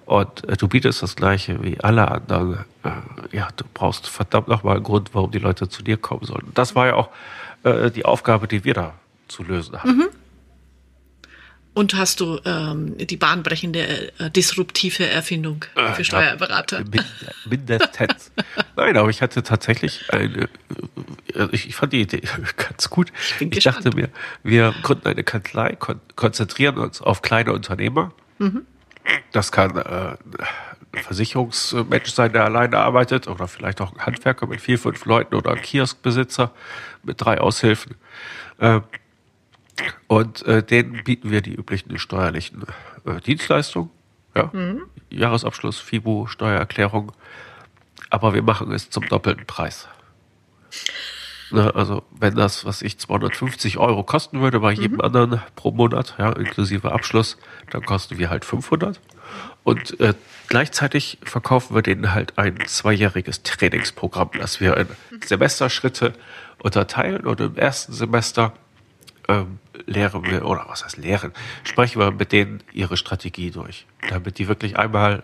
Und äh, du bietest das Gleiche wie alle anderen. Äh, ja, du brauchst verdammt nochmal einen Grund, warum die Leute zu dir kommen sollen. Das war ja auch äh, die Aufgabe, die wir da zu lösen hatten. Mhm. Und hast du ähm, die bahnbrechende, äh, disruptive Erfindung äh, für Steuerberater? Mindestens. Nein, aber ich hatte tatsächlich eine, äh, ich, ich fand die Idee ganz gut. Ich, ich dachte mir, wir gründen eine Kanzlei, kon konzentrieren uns auf kleine Unternehmer. Mhm. Das kann äh, ein Versicherungsmensch sein, der alleine arbeitet oder vielleicht auch ein Handwerker mit vier, fünf Leuten oder ein Kioskbesitzer mit drei Aushilfen. Äh, und äh, denen bieten wir die üblichen steuerlichen äh, Dienstleistungen. Ja? Mhm. Jahresabschluss, FIBO, Steuererklärung. Aber wir machen es zum doppelten Preis. Ne, also wenn das, was ich 250 Euro kosten würde bei jedem mhm. anderen pro Monat, ja, inklusive Abschluss, dann kosten wir halt 500. Und äh, gleichzeitig verkaufen wir denen halt ein zweijähriges Trainingsprogramm, das wir in Semesterschritte unterteilen. Und im ersten Semester ähm, lehren wir, oder was heißt lehren, sprechen wir mit denen ihre Strategie durch, damit die wirklich einmal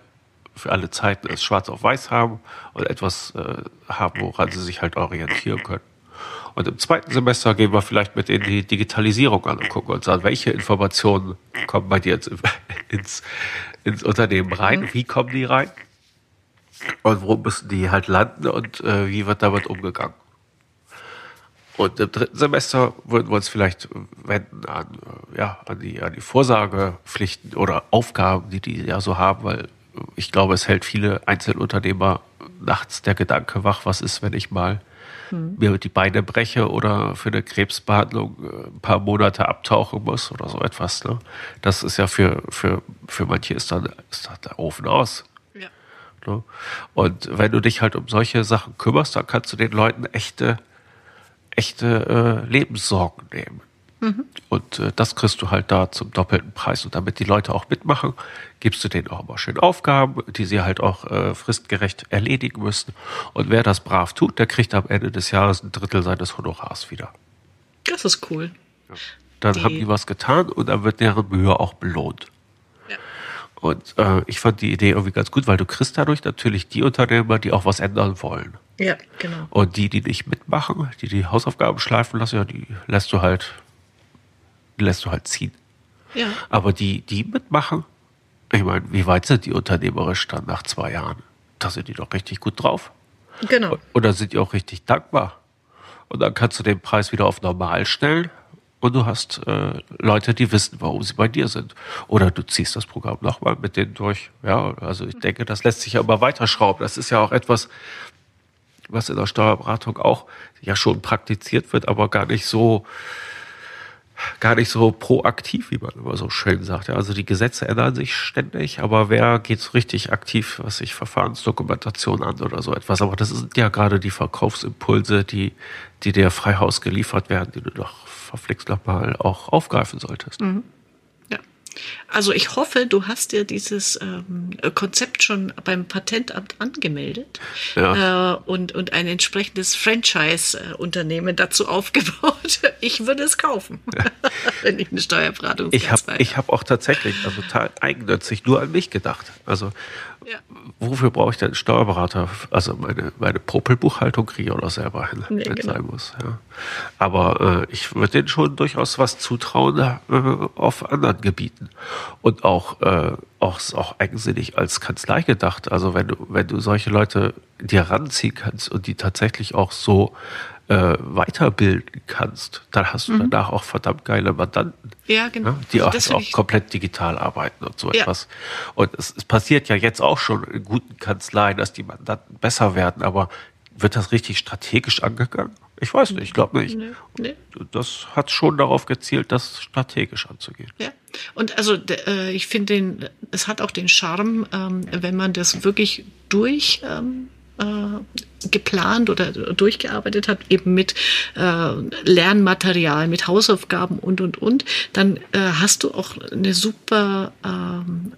für alle Zeiten es schwarz auf weiß haben und etwas äh, haben, woran sie sich halt orientieren können. Und im zweiten Semester gehen wir vielleicht mit in die Digitalisierung an und gucken uns an, welche Informationen kommen bei dir ins, ins, ins Unternehmen rein, wie kommen die rein und wo müssen die halt landen und äh, wie wird damit umgegangen. Und im dritten Semester würden wir uns vielleicht wenden an, äh, ja, an, die, an die Vorsagepflichten oder Aufgaben, die die ja so haben, weil ich glaube, es hält viele Einzelunternehmer nachts der Gedanke wach, was ist, wenn ich mal hm. mir die Beine breche oder für eine Krebsbehandlung äh, ein paar Monate abtauchen muss oder so etwas. Ne? Das ist ja für, für, für manche ist dann, ist dann der Ofen aus. Ja. Ne? Und wenn du dich halt um solche Sachen kümmerst, dann kannst du den Leuten echte, echte äh, Lebenssorgen nehmen. Mhm. Und äh, das kriegst du halt da zum doppelten Preis. Und damit die Leute auch mitmachen, gibst du denen auch immer schön Aufgaben, die sie halt auch äh, fristgerecht erledigen müssen. Und wer das brav tut, der kriegt am Ende des Jahres ein Drittel seines Honorars wieder. Das ist cool. Ja. Dann die. haben die was getan und dann wird deren Mühe auch belohnt. Und äh, ich fand die Idee irgendwie ganz gut, weil du kriegst dadurch natürlich die Unternehmer, die auch was ändern wollen. Ja, genau. Und die, die nicht mitmachen, die die Hausaufgaben schleifen lassen, ja, die lässt du halt lässt du halt ziehen. Ja. Aber die, die mitmachen, ich meine, wie weit sind die unternehmerisch dann nach zwei Jahren? Da sind die doch richtig gut drauf. Genau. Und dann sind die auch richtig dankbar. Und dann kannst du den Preis wieder auf normal stellen und du hast äh, Leute, die wissen, warum sie bei dir sind. Oder du ziehst das Programm nochmal mit denen durch. Ja, also ich denke, das lässt sich ja immer weiterschrauben. Das ist ja auch etwas, was in der Steuerberatung auch ja schon praktiziert wird, aber gar nicht so gar nicht so proaktiv, wie man immer so schön sagt. Ja, also die Gesetze ändern sich ständig, aber wer geht so richtig aktiv, was sich Verfahrensdokumentation an oder so etwas? Aber das sind ja gerade die Verkaufsimpulse, die, die dir frei Haus geliefert werden, die du doch verflixt nochmal auch aufgreifen solltest. Mhm. Also ich hoffe, du hast dir dieses ähm, Konzept schon beim Patentamt angemeldet ja. äh, und, und ein entsprechendes Franchise-Unternehmen dazu aufgebaut. Ich würde es kaufen, ja. wenn ich eine Steuerberatung Ich habe hab auch tatsächlich, also total eigennützig, nur an mich gedacht. Also ja. Wofür brauche ich denn einen Steuerberater? Also meine, meine Popelbuchhaltung kriege ich auch noch selber hin, nee, wenn es genau. sein muss. Ja. Aber äh, ich würde denen schon durchaus was zutrauen äh, auf anderen Gebieten. Und auch, äh, auch, auch eigensinnig als Kanzlei gedacht. Also wenn du, wenn du solche Leute dir ranziehen kannst und die tatsächlich auch so äh, weiterbilden kannst, dann hast du mhm. danach auch verdammt geile Mandanten. Ja, genau. Ja, die also auch, auch komplett digital arbeiten und so ja. etwas. Und es, es, passiert ja jetzt auch schon in guten Kanzleien, dass die Mandanten besser werden, aber wird das richtig strategisch angegangen? Ich weiß nicht, ich glaube nicht. Nee, nee. Das hat schon darauf gezielt, das strategisch anzugehen. Ja. Und also äh, ich finde, es hat auch den Charme, ähm, wenn man das wirklich durch ähm, äh, geplant oder durchgearbeitet hat, eben mit äh, Lernmaterial, mit Hausaufgaben und, und, und, dann äh, hast du auch eine super, ähm,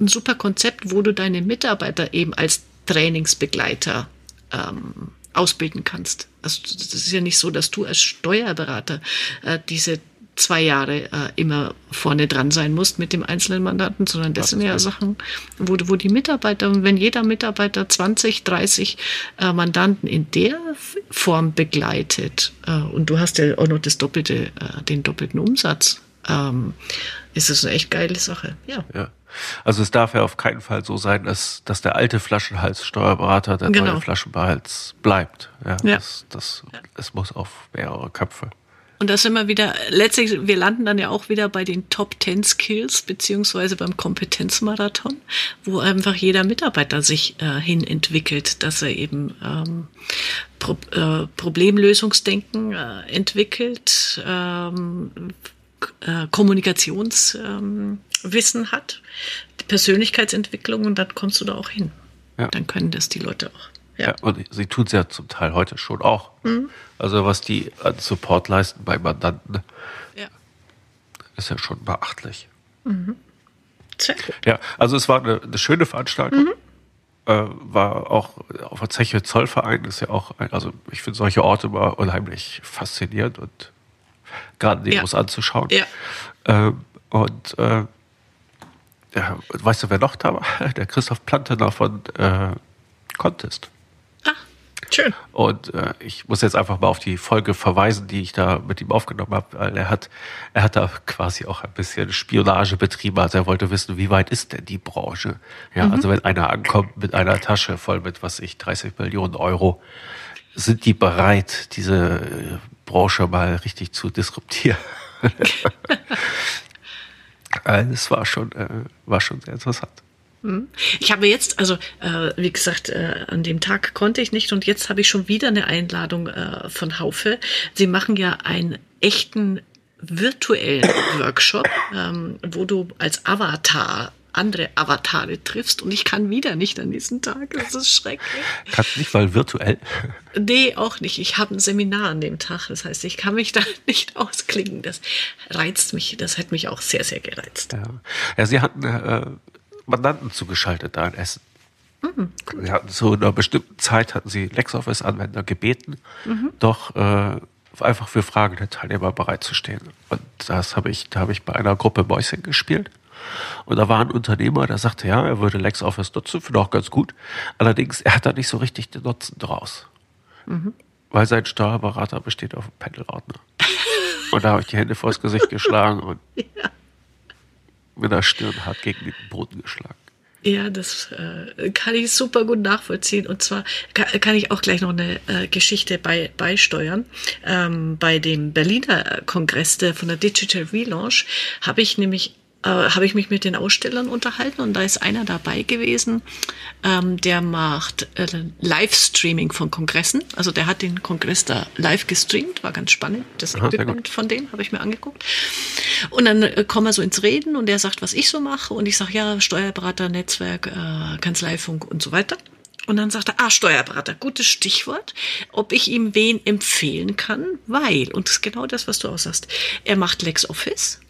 ein super Konzept, wo du deine Mitarbeiter eben als Trainingsbegleiter ähm, ausbilden kannst. Also das ist ja nicht so, dass du als Steuerberater äh, diese zwei Jahre äh, immer vorne dran sein musst mit dem einzelnen Mandanten, sondern das, das sind ja Sachen, wo, wo die Mitarbeiter, wenn jeder Mitarbeiter 20, 30 äh, Mandanten in der Form begleitet äh, und du hast ja auch noch das doppelte, äh, den doppelten Umsatz, ähm, ist es eine echt geile Sache. Ja. ja. Also es darf ja auf keinen Fall so sein, dass, dass der alte Flaschenhals Steuerberater der genau. neue Flaschenhals bleibt. Ja, ja. Das, das, ja. Es muss auf mehrere Köpfe Und das sind wir wieder, letztlich, wir landen dann ja auch wieder bei den Top 10 Skills, beziehungsweise beim Kompetenzmarathon, wo einfach jeder Mitarbeiter sich äh, hin entwickelt, dass er eben ähm, Pro äh, Problemlösungsdenken äh, entwickelt, ähm, äh, Kommunikationswissen ähm, hat, Persönlichkeitsentwicklung und dann kommst du da auch hin. Ja. Dann können das die Leute auch. Ja, und sie tun es ja zum Teil heute schon auch. Mhm. Also was die an Support leisten bei Mandanten, ja. ist ja schon beachtlich. Mhm. Ja, also es war eine, eine schöne Veranstaltung. Mhm. Äh, war auch auf der Zeche Zollverein ist ja auch, ein, also ich finde solche Orte immer unheimlich faszinierend und gerade Demos ja. anzuschauen. Ja. Ähm, und äh, ja, weißt du, wer noch da war? Der Christoph Plantener von äh, Contest. Schön. Und äh, ich muss jetzt einfach mal auf die Folge verweisen, die ich da mit ihm aufgenommen habe, weil er hat, er hat da quasi auch ein bisschen Spionage betrieben. Also er wollte wissen, wie weit ist denn die Branche? Ja, mhm. also wenn einer ankommt mit einer Tasche voll mit, was ich, 30 Millionen Euro, sind die bereit, diese äh, Branche mal richtig zu disruptieren? Es war schon, äh, war schon sehr interessant. Hm. Ich habe jetzt, also äh, wie gesagt, äh, an dem Tag konnte ich nicht und jetzt habe ich schon wieder eine Einladung äh, von Haufe. Sie machen ja einen echten virtuellen Workshop, ähm, wo du als Avatar andere Avatare triffst und ich kann wieder nicht an diesem Tag. Das ist schrecklich. Kannst nicht, weil virtuell? Nee, auch nicht. Ich habe ein Seminar an dem Tag. Das heißt, ich kann mich da nicht ausklingen. Das reizt mich. Das hat mich auch sehr, sehr gereizt. Ja, ja Sie hatten äh, Mandanten zugeschaltet da in Essen. Mhm. Wir hatten zu einer bestimmten Zeit hatten Sie LexOffice-Anwender gebeten, mhm. doch äh, einfach für Fragen der Teilnehmer bereitzustehen. Und das habe ich, da habe ich bei einer Gruppe Mäuschen gespielt. Und da war ein Unternehmer, der sagte, ja, er würde LexOffice nutzen, finde auch ganz gut. Allerdings, er hat da nicht so richtig den Nutzen draus. Mhm. Weil sein Steuerberater besteht auf dem Pendelordner. und da habe ich die Hände vors Gesicht geschlagen und ja. Mit der Stirn hart gegen den Boden geschlagen. Ja, das äh, kann ich super gut nachvollziehen. Und zwar kann, kann ich auch gleich noch eine äh, Geschichte bei, beisteuern. Ähm, bei dem Berliner Kongress der, von der Digital Relaunch habe ich nämlich äh, habe ich mich mit den Ausstellern unterhalten und da ist einer dabei gewesen, ähm, der macht äh, Livestreaming von Kongressen. Also der hat den Kongress da live gestreamt, war ganz spannend. Das Aha, Equipment von dem habe ich mir angeguckt. Und dann äh, kommen wir so ins Reden und er sagt, was ich so mache und ich sage, ja, Steuerberater, Netzwerk, äh, Kanzleifunk und so weiter. Und dann sagt er, ah, Steuerberater, gutes Stichwort, ob ich ihm wen empfehlen kann, weil, und das ist genau das, was du auch sagst, er macht LexOffice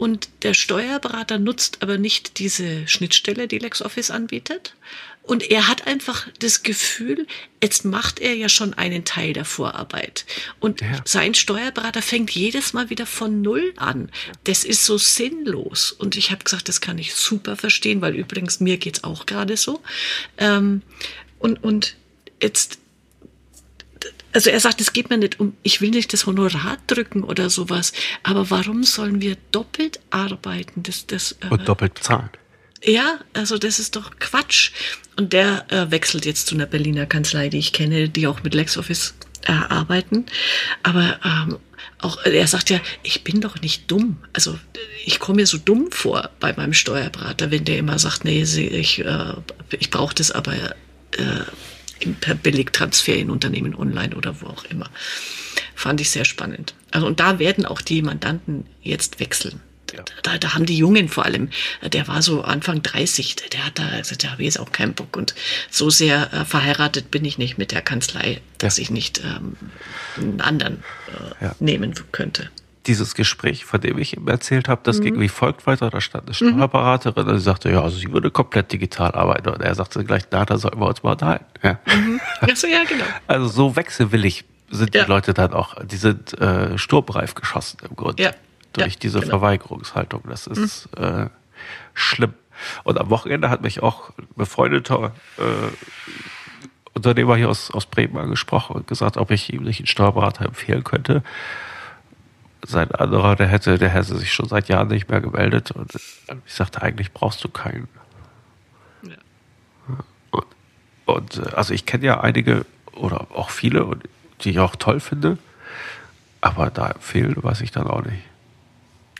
und der Steuerberater nutzt aber nicht diese Schnittstelle, die LexOffice anbietet. Und er hat einfach das Gefühl, jetzt macht er ja schon einen Teil der Vorarbeit. Und ja. sein Steuerberater fängt jedes Mal wieder von Null an. Das ist so sinnlos. Und ich habe gesagt, das kann ich super verstehen, weil übrigens mir geht's auch gerade so. Ähm, und, und jetzt also er sagt, es geht mir nicht um, ich will nicht das Honorar drücken oder sowas, aber warum sollen wir doppelt arbeiten? Das, das, äh, Und doppelt bezahlen. Ja, also das ist doch Quatsch. Und der äh, wechselt jetzt zu einer Berliner Kanzlei, die ich kenne, die auch mit LexOffice äh, arbeiten. Aber ähm, auch er sagt ja, ich bin doch nicht dumm. Also ich komme mir so dumm vor bei meinem Steuerberater, wenn der immer sagt, nee, ich, äh, ich brauche das aber äh, per Billigtransfer in Unternehmen online oder wo auch immer. Fand ich sehr spannend. Also und da werden auch die Mandanten jetzt wechseln. Ja. Da, da haben die Jungen vor allem, der war so Anfang 30, der, der hat da, also da habe ich jetzt auch keinen Bock und so sehr äh, verheiratet bin ich nicht mit der Kanzlei, dass ja. ich nicht ähm, einen anderen äh, ja. nehmen könnte dieses Gespräch, von dem ich ihm erzählt habe, das mhm. ging wie folgt weiter. Da stand eine Steuerberaterin und sie sagte, ja, also sie würde komplett digital arbeiten. Und er sagte gleich, na, da sollten wir uns mal unterhalten. Ja. Mhm. Achso, ja, genau. Also so wechselwillig sind ja. die Leute dann auch, die sind äh, sturmreif geschossen im Grunde. Ja. Durch diese genau. Verweigerungshaltung. Das ist mhm. äh, schlimm. Und am Wochenende hat mich auch ein befreundeter äh, Unternehmer hier aus, aus Bremen angesprochen und gesagt, ob ich ihm nicht einen Steuerberater empfehlen könnte sein anderer, der hätte, der hätte sich schon seit Jahren nicht mehr gemeldet und ich sagte, eigentlich brauchst du keinen. Ja. Und, und also ich kenne ja einige oder auch viele, die ich auch toll finde. Aber da empfehlen weiß ich dann auch nicht.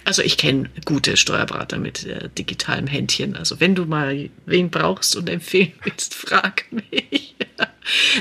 Also ich kenne gute Steuerberater mit äh, digitalem Händchen. Also wenn du mal wen brauchst und empfehlen willst, frag mich.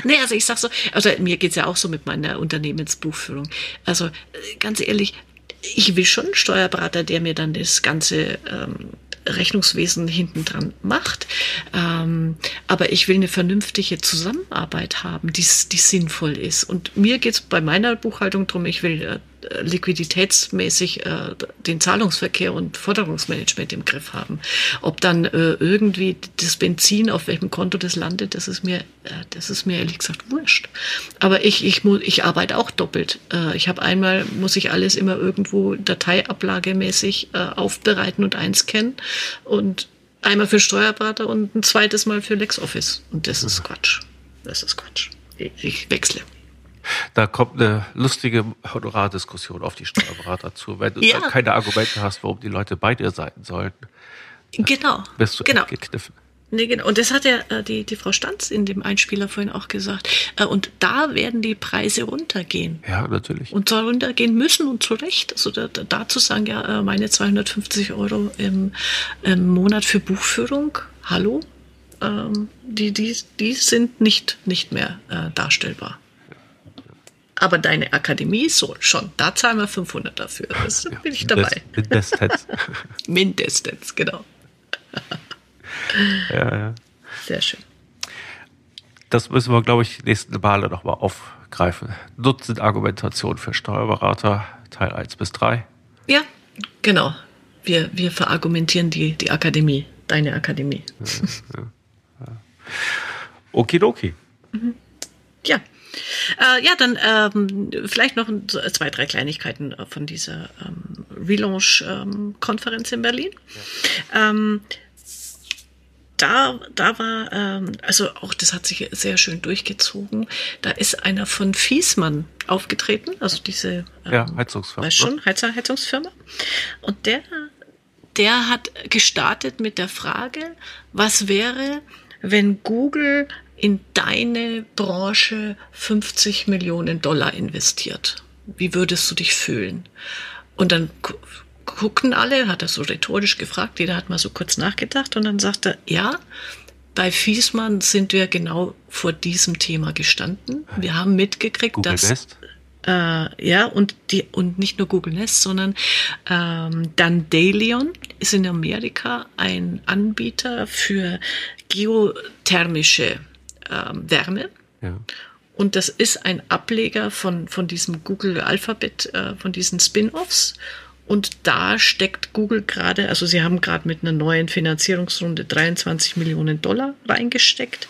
Nee, also ich sag so, also mir geht's ja auch so mit meiner Unternehmensbuchführung. Also äh, ganz ehrlich, ich will schon einen Steuerberater, der mir dann das ganze ähm, Rechnungswesen hinten dran macht. Ähm, aber ich will eine vernünftige Zusammenarbeit haben, die, die sinnvoll ist. Und mir geht's bei meiner Buchhaltung drum. ich will äh, liquiditätsmäßig äh, den Zahlungsverkehr und Forderungsmanagement im Griff haben. Ob dann äh, irgendwie das Benzin auf welchem Konto das landet, das ist mir, äh, das ist mir ehrlich gesagt wurscht. Aber ich, ich, ich arbeite auch doppelt. Äh, ich habe einmal, muss ich alles immer irgendwo dateiablagemäßig äh, aufbereiten und einscannen und einmal für Steuerberater und ein zweites Mal für LexOffice. Und das ist Quatsch. Das ist Quatsch. Ich wechsle. Da kommt eine lustige Honorardiskussion auf die Steuerberater zu, wenn du ja. keine Argumente hast, warum die Leute bei dir sein sollten. Genau. Bist du genau. gekniffen. Nee, genau. Und das hat ja äh, die, die Frau Stanz in dem Einspieler vorhin auch gesagt. Äh, und da werden die Preise runtergehen. Ja, natürlich. Und zwar runtergehen müssen und zu Recht. Also da, da zu sagen, ja, äh, meine 250 Euro im, im Monat für Buchführung, hallo, ähm, die, die, die sind nicht, nicht mehr äh, darstellbar. Aber deine Akademie so schon. Da zahlen wir 500 dafür. Das ja, bin ich dabei. Mindestens. Mindestens, genau. ja, ja. Sehr schön. Das müssen wir, glaube ich, die nächsten Male nochmal aufgreifen. Dutzend Argumentation für Steuerberater, Teil 1 bis 3. Ja, genau. Wir, wir verargumentieren die, die Akademie, deine Akademie. Ja, ja, ja. Okidoki. Mhm. Ja. Äh, ja, dann ähm, vielleicht noch zwei, drei Kleinigkeiten äh, von dieser ähm, Relaunch-Konferenz ähm, in Berlin. Ja. Ähm, da, da war, ähm, also auch das hat sich sehr schön durchgezogen. Da ist einer von Fiesmann aufgetreten, also diese ähm, ja, Heizungsfirma. Weißt schon, Heizer, Heizungsfirma. Und der, der hat gestartet mit der Frage, was wäre, wenn Google in deine Branche 50 Millionen Dollar investiert. Wie würdest du dich fühlen? Und dann guckten alle, hat er so rhetorisch gefragt, jeder hat mal so kurz nachgedacht und dann sagt er, ja, bei Fiesmann sind wir genau vor diesem Thema gestanden. Wir haben mitgekriegt, Google dass Nest? Äh, ja und die und nicht nur Google Nest, sondern ähm, Dandelion ist in Amerika ein Anbieter für geothermische ähm, Wärme. Ja. Und das ist ein Ableger von, von diesem Google Alphabet, äh, von diesen Spin-offs. Und da steckt Google gerade, also sie haben gerade mit einer neuen Finanzierungsrunde 23 Millionen Dollar reingesteckt.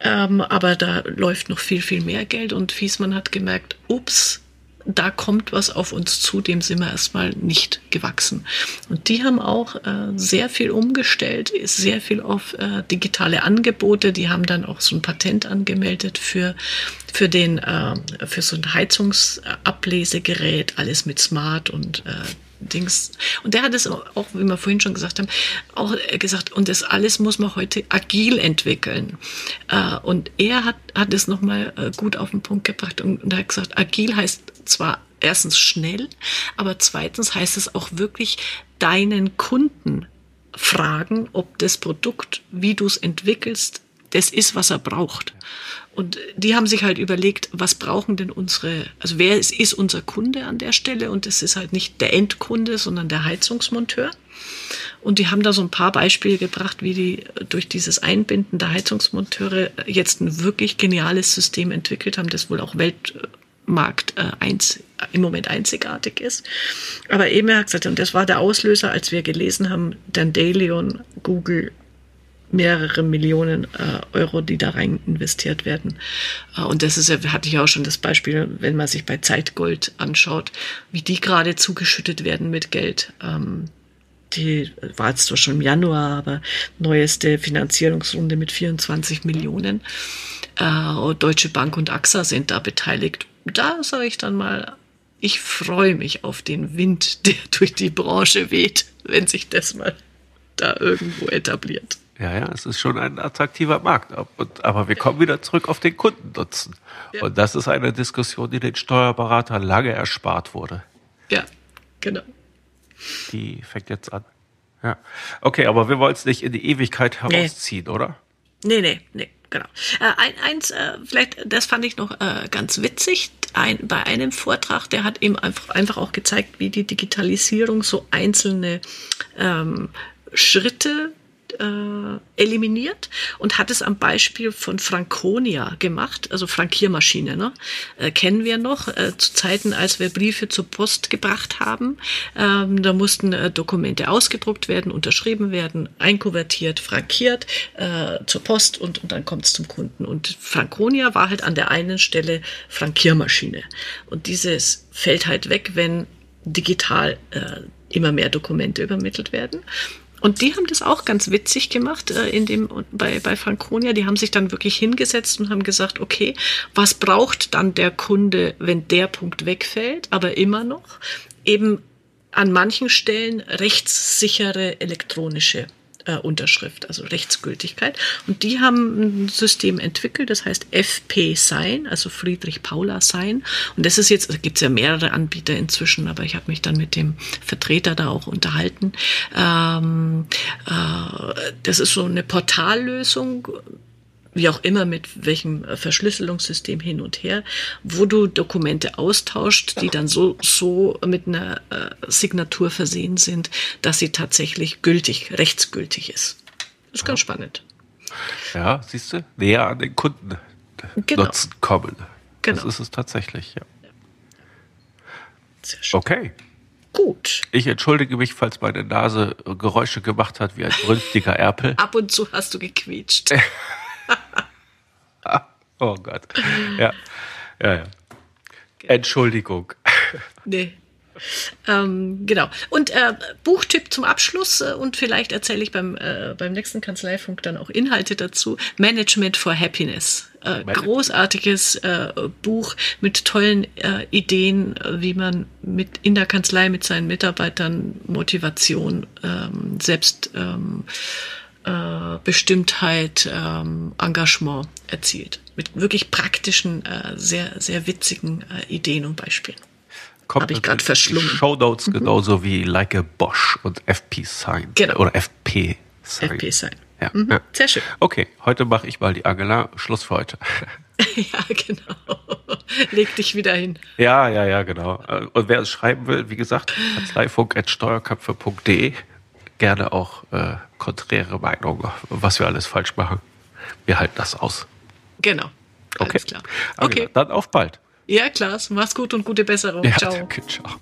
Ähm, aber da läuft noch viel, viel mehr Geld. Und Fiesmann hat gemerkt, ups, da kommt was auf uns zu, dem sind wir erstmal nicht gewachsen. Und die haben auch äh, sehr viel umgestellt, sehr viel auf äh, digitale Angebote. Die haben dann auch so ein Patent angemeldet für, für den, äh, für so ein Heizungsablesegerät, alles mit Smart und äh, Dings. Und der hat es auch, wie wir vorhin schon gesagt haben, auch gesagt, und das alles muss man heute agil entwickeln. Äh, und er hat, hat es nochmal äh, gut auf den Punkt gebracht und, und hat gesagt, agil heißt zwar erstens schnell, aber zweitens heißt es auch wirklich deinen Kunden fragen, ob das Produkt, wie du es entwickelst, das ist, was er braucht. Und die haben sich halt überlegt, was brauchen denn unsere, also wer ist, ist unser Kunde an der Stelle? Und das ist halt nicht der Endkunde, sondern der Heizungsmonteur. Und die haben da so ein paar Beispiele gebracht, wie die durch dieses Einbinden der Heizungsmonteure jetzt ein wirklich geniales System entwickelt haben, das wohl auch Weltmarkt äh, eins, im Moment einzigartig ist. Aber eben, er hat gesagt, und das war der Auslöser, als wir gelesen haben, Dandelion, Google, mehrere Millionen äh, Euro, die da rein investiert werden. Äh, und das ist hatte ich auch schon das Beispiel, wenn man sich bei Zeitgold anschaut, wie die gerade zugeschüttet werden mit Geld. Ähm, die war jetzt zwar schon im Januar, aber neueste Finanzierungsrunde mit 24 Millionen. Äh, Deutsche Bank und AXA sind da beteiligt. Da sage ich dann mal, ich freue mich auf den Wind, der durch die Branche weht, wenn sich das mal da irgendwo etabliert. Ja, ja, es ist schon ein attraktiver Markt. Aber wir kommen wieder zurück auf den Kundennutzen. Ja. Und das ist eine Diskussion, die den Steuerberatern lange erspart wurde. Ja, genau. Die fängt jetzt an. Ja. Okay, aber wir wollen es nicht in die Ewigkeit herausziehen, nee. oder? Nee, nee, nee, genau. Äh, ein, eins, äh, vielleicht, das fand ich noch äh, ganz witzig. Ein, bei einem Vortrag, der hat eben einfach, einfach auch gezeigt, wie die Digitalisierung so einzelne ähm, Schritte äh, eliminiert und hat es am Beispiel von Franconia gemacht, also Frankiermaschine, ne? Äh, kennen wir noch, äh, zu Zeiten, als wir Briefe zur Post gebracht haben. Ähm, da mussten äh, Dokumente ausgedruckt werden, unterschrieben werden, einkuvertiert, frankiert äh, zur Post und, und dann kommt es zum Kunden. Und Franconia war halt an der einen Stelle Frankiermaschine. Und dieses fällt halt weg, wenn digital äh, immer mehr Dokumente übermittelt werden. Und die haben das auch ganz witzig gemacht äh, in dem, bei, bei Franconia. Die haben sich dann wirklich hingesetzt und haben gesagt, okay, was braucht dann der Kunde, wenn der Punkt wegfällt, aber immer noch eben an manchen Stellen rechtssichere elektronische äh, Unterschrift, also Rechtsgültigkeit. Und die haben ein System entwickelt, das heißt FP Sign, also Friedrich Paula Sign. Und das ist jetzt, da gibt es ja mehrere Anbieter inzwischen, aber ich habe mich dann mit dem Vertreter da auch unterhalten. Ähm, äh, das ist so eine Portallösung, wie auch immer mit welchem äh, Verschlüsselungssystem hin und her, wo du Dokumente austauscht, die dann so, so mit einer äh, Signatur versehen sind, dass sie tatsächlich gültig, rechtsgültig ist. Das ist ganz spannend. Ja, siehst du, näher an den Kunden genau. Nutzen kommen. Genau. Das ist es tatsächlich, ja. Sehr schön. Okay. Gut. Ich entschuldige mich, falls meine Nase Geräusche gemacht hat wie ein brünstiger Erpel. Ab und zu hast du gequietscht. oh Gott. Ja, ja, ja. Entschuldigung. Nee. Ähm, genau. Und äh, Buchtipp zum Abschluss äh, und vielleicht erzähle ich beim, äh, beim nächsten Kanzleifunk dann auch Inhalte dazu. Management for Happiness. Äh, großartiges äh, Buch mit tollen äh, Ideen, wie man mit in der Kanzlei mit seinen Mitarbeitern Motivation ähm, selbst ähm, äh, Bestimmtheit, ähm, Engagement erzielt. Mit wirklich praktischen, äh, sehr, sehr witzigen äh, Ideen und Beispielen. Habe ich gerade verschlungen. Shownotes mhm. genauso wie Like a Bosch und FP Sign. Genau. Oder FP Sign. FP Sign. Ja, mhm. ja. Sehr schön. Okay, heute mache ich mal die Angela. Schluss für heute. ja, genau. Leg dich wieder hin. Ja, ja, ja, genau. Und wer es schreiben will, wie gesagt, kanzleifunk.steuerköpfe.de gerne auch äh, konträre Meinungen, was wir alles falsch machen. Wir halten das aus. Genau. Alles okay. klar. Okay. Dann auf bald. Ja, klar. Mach's gut und gute Besserung. Ja, ciao. Danke, ciao.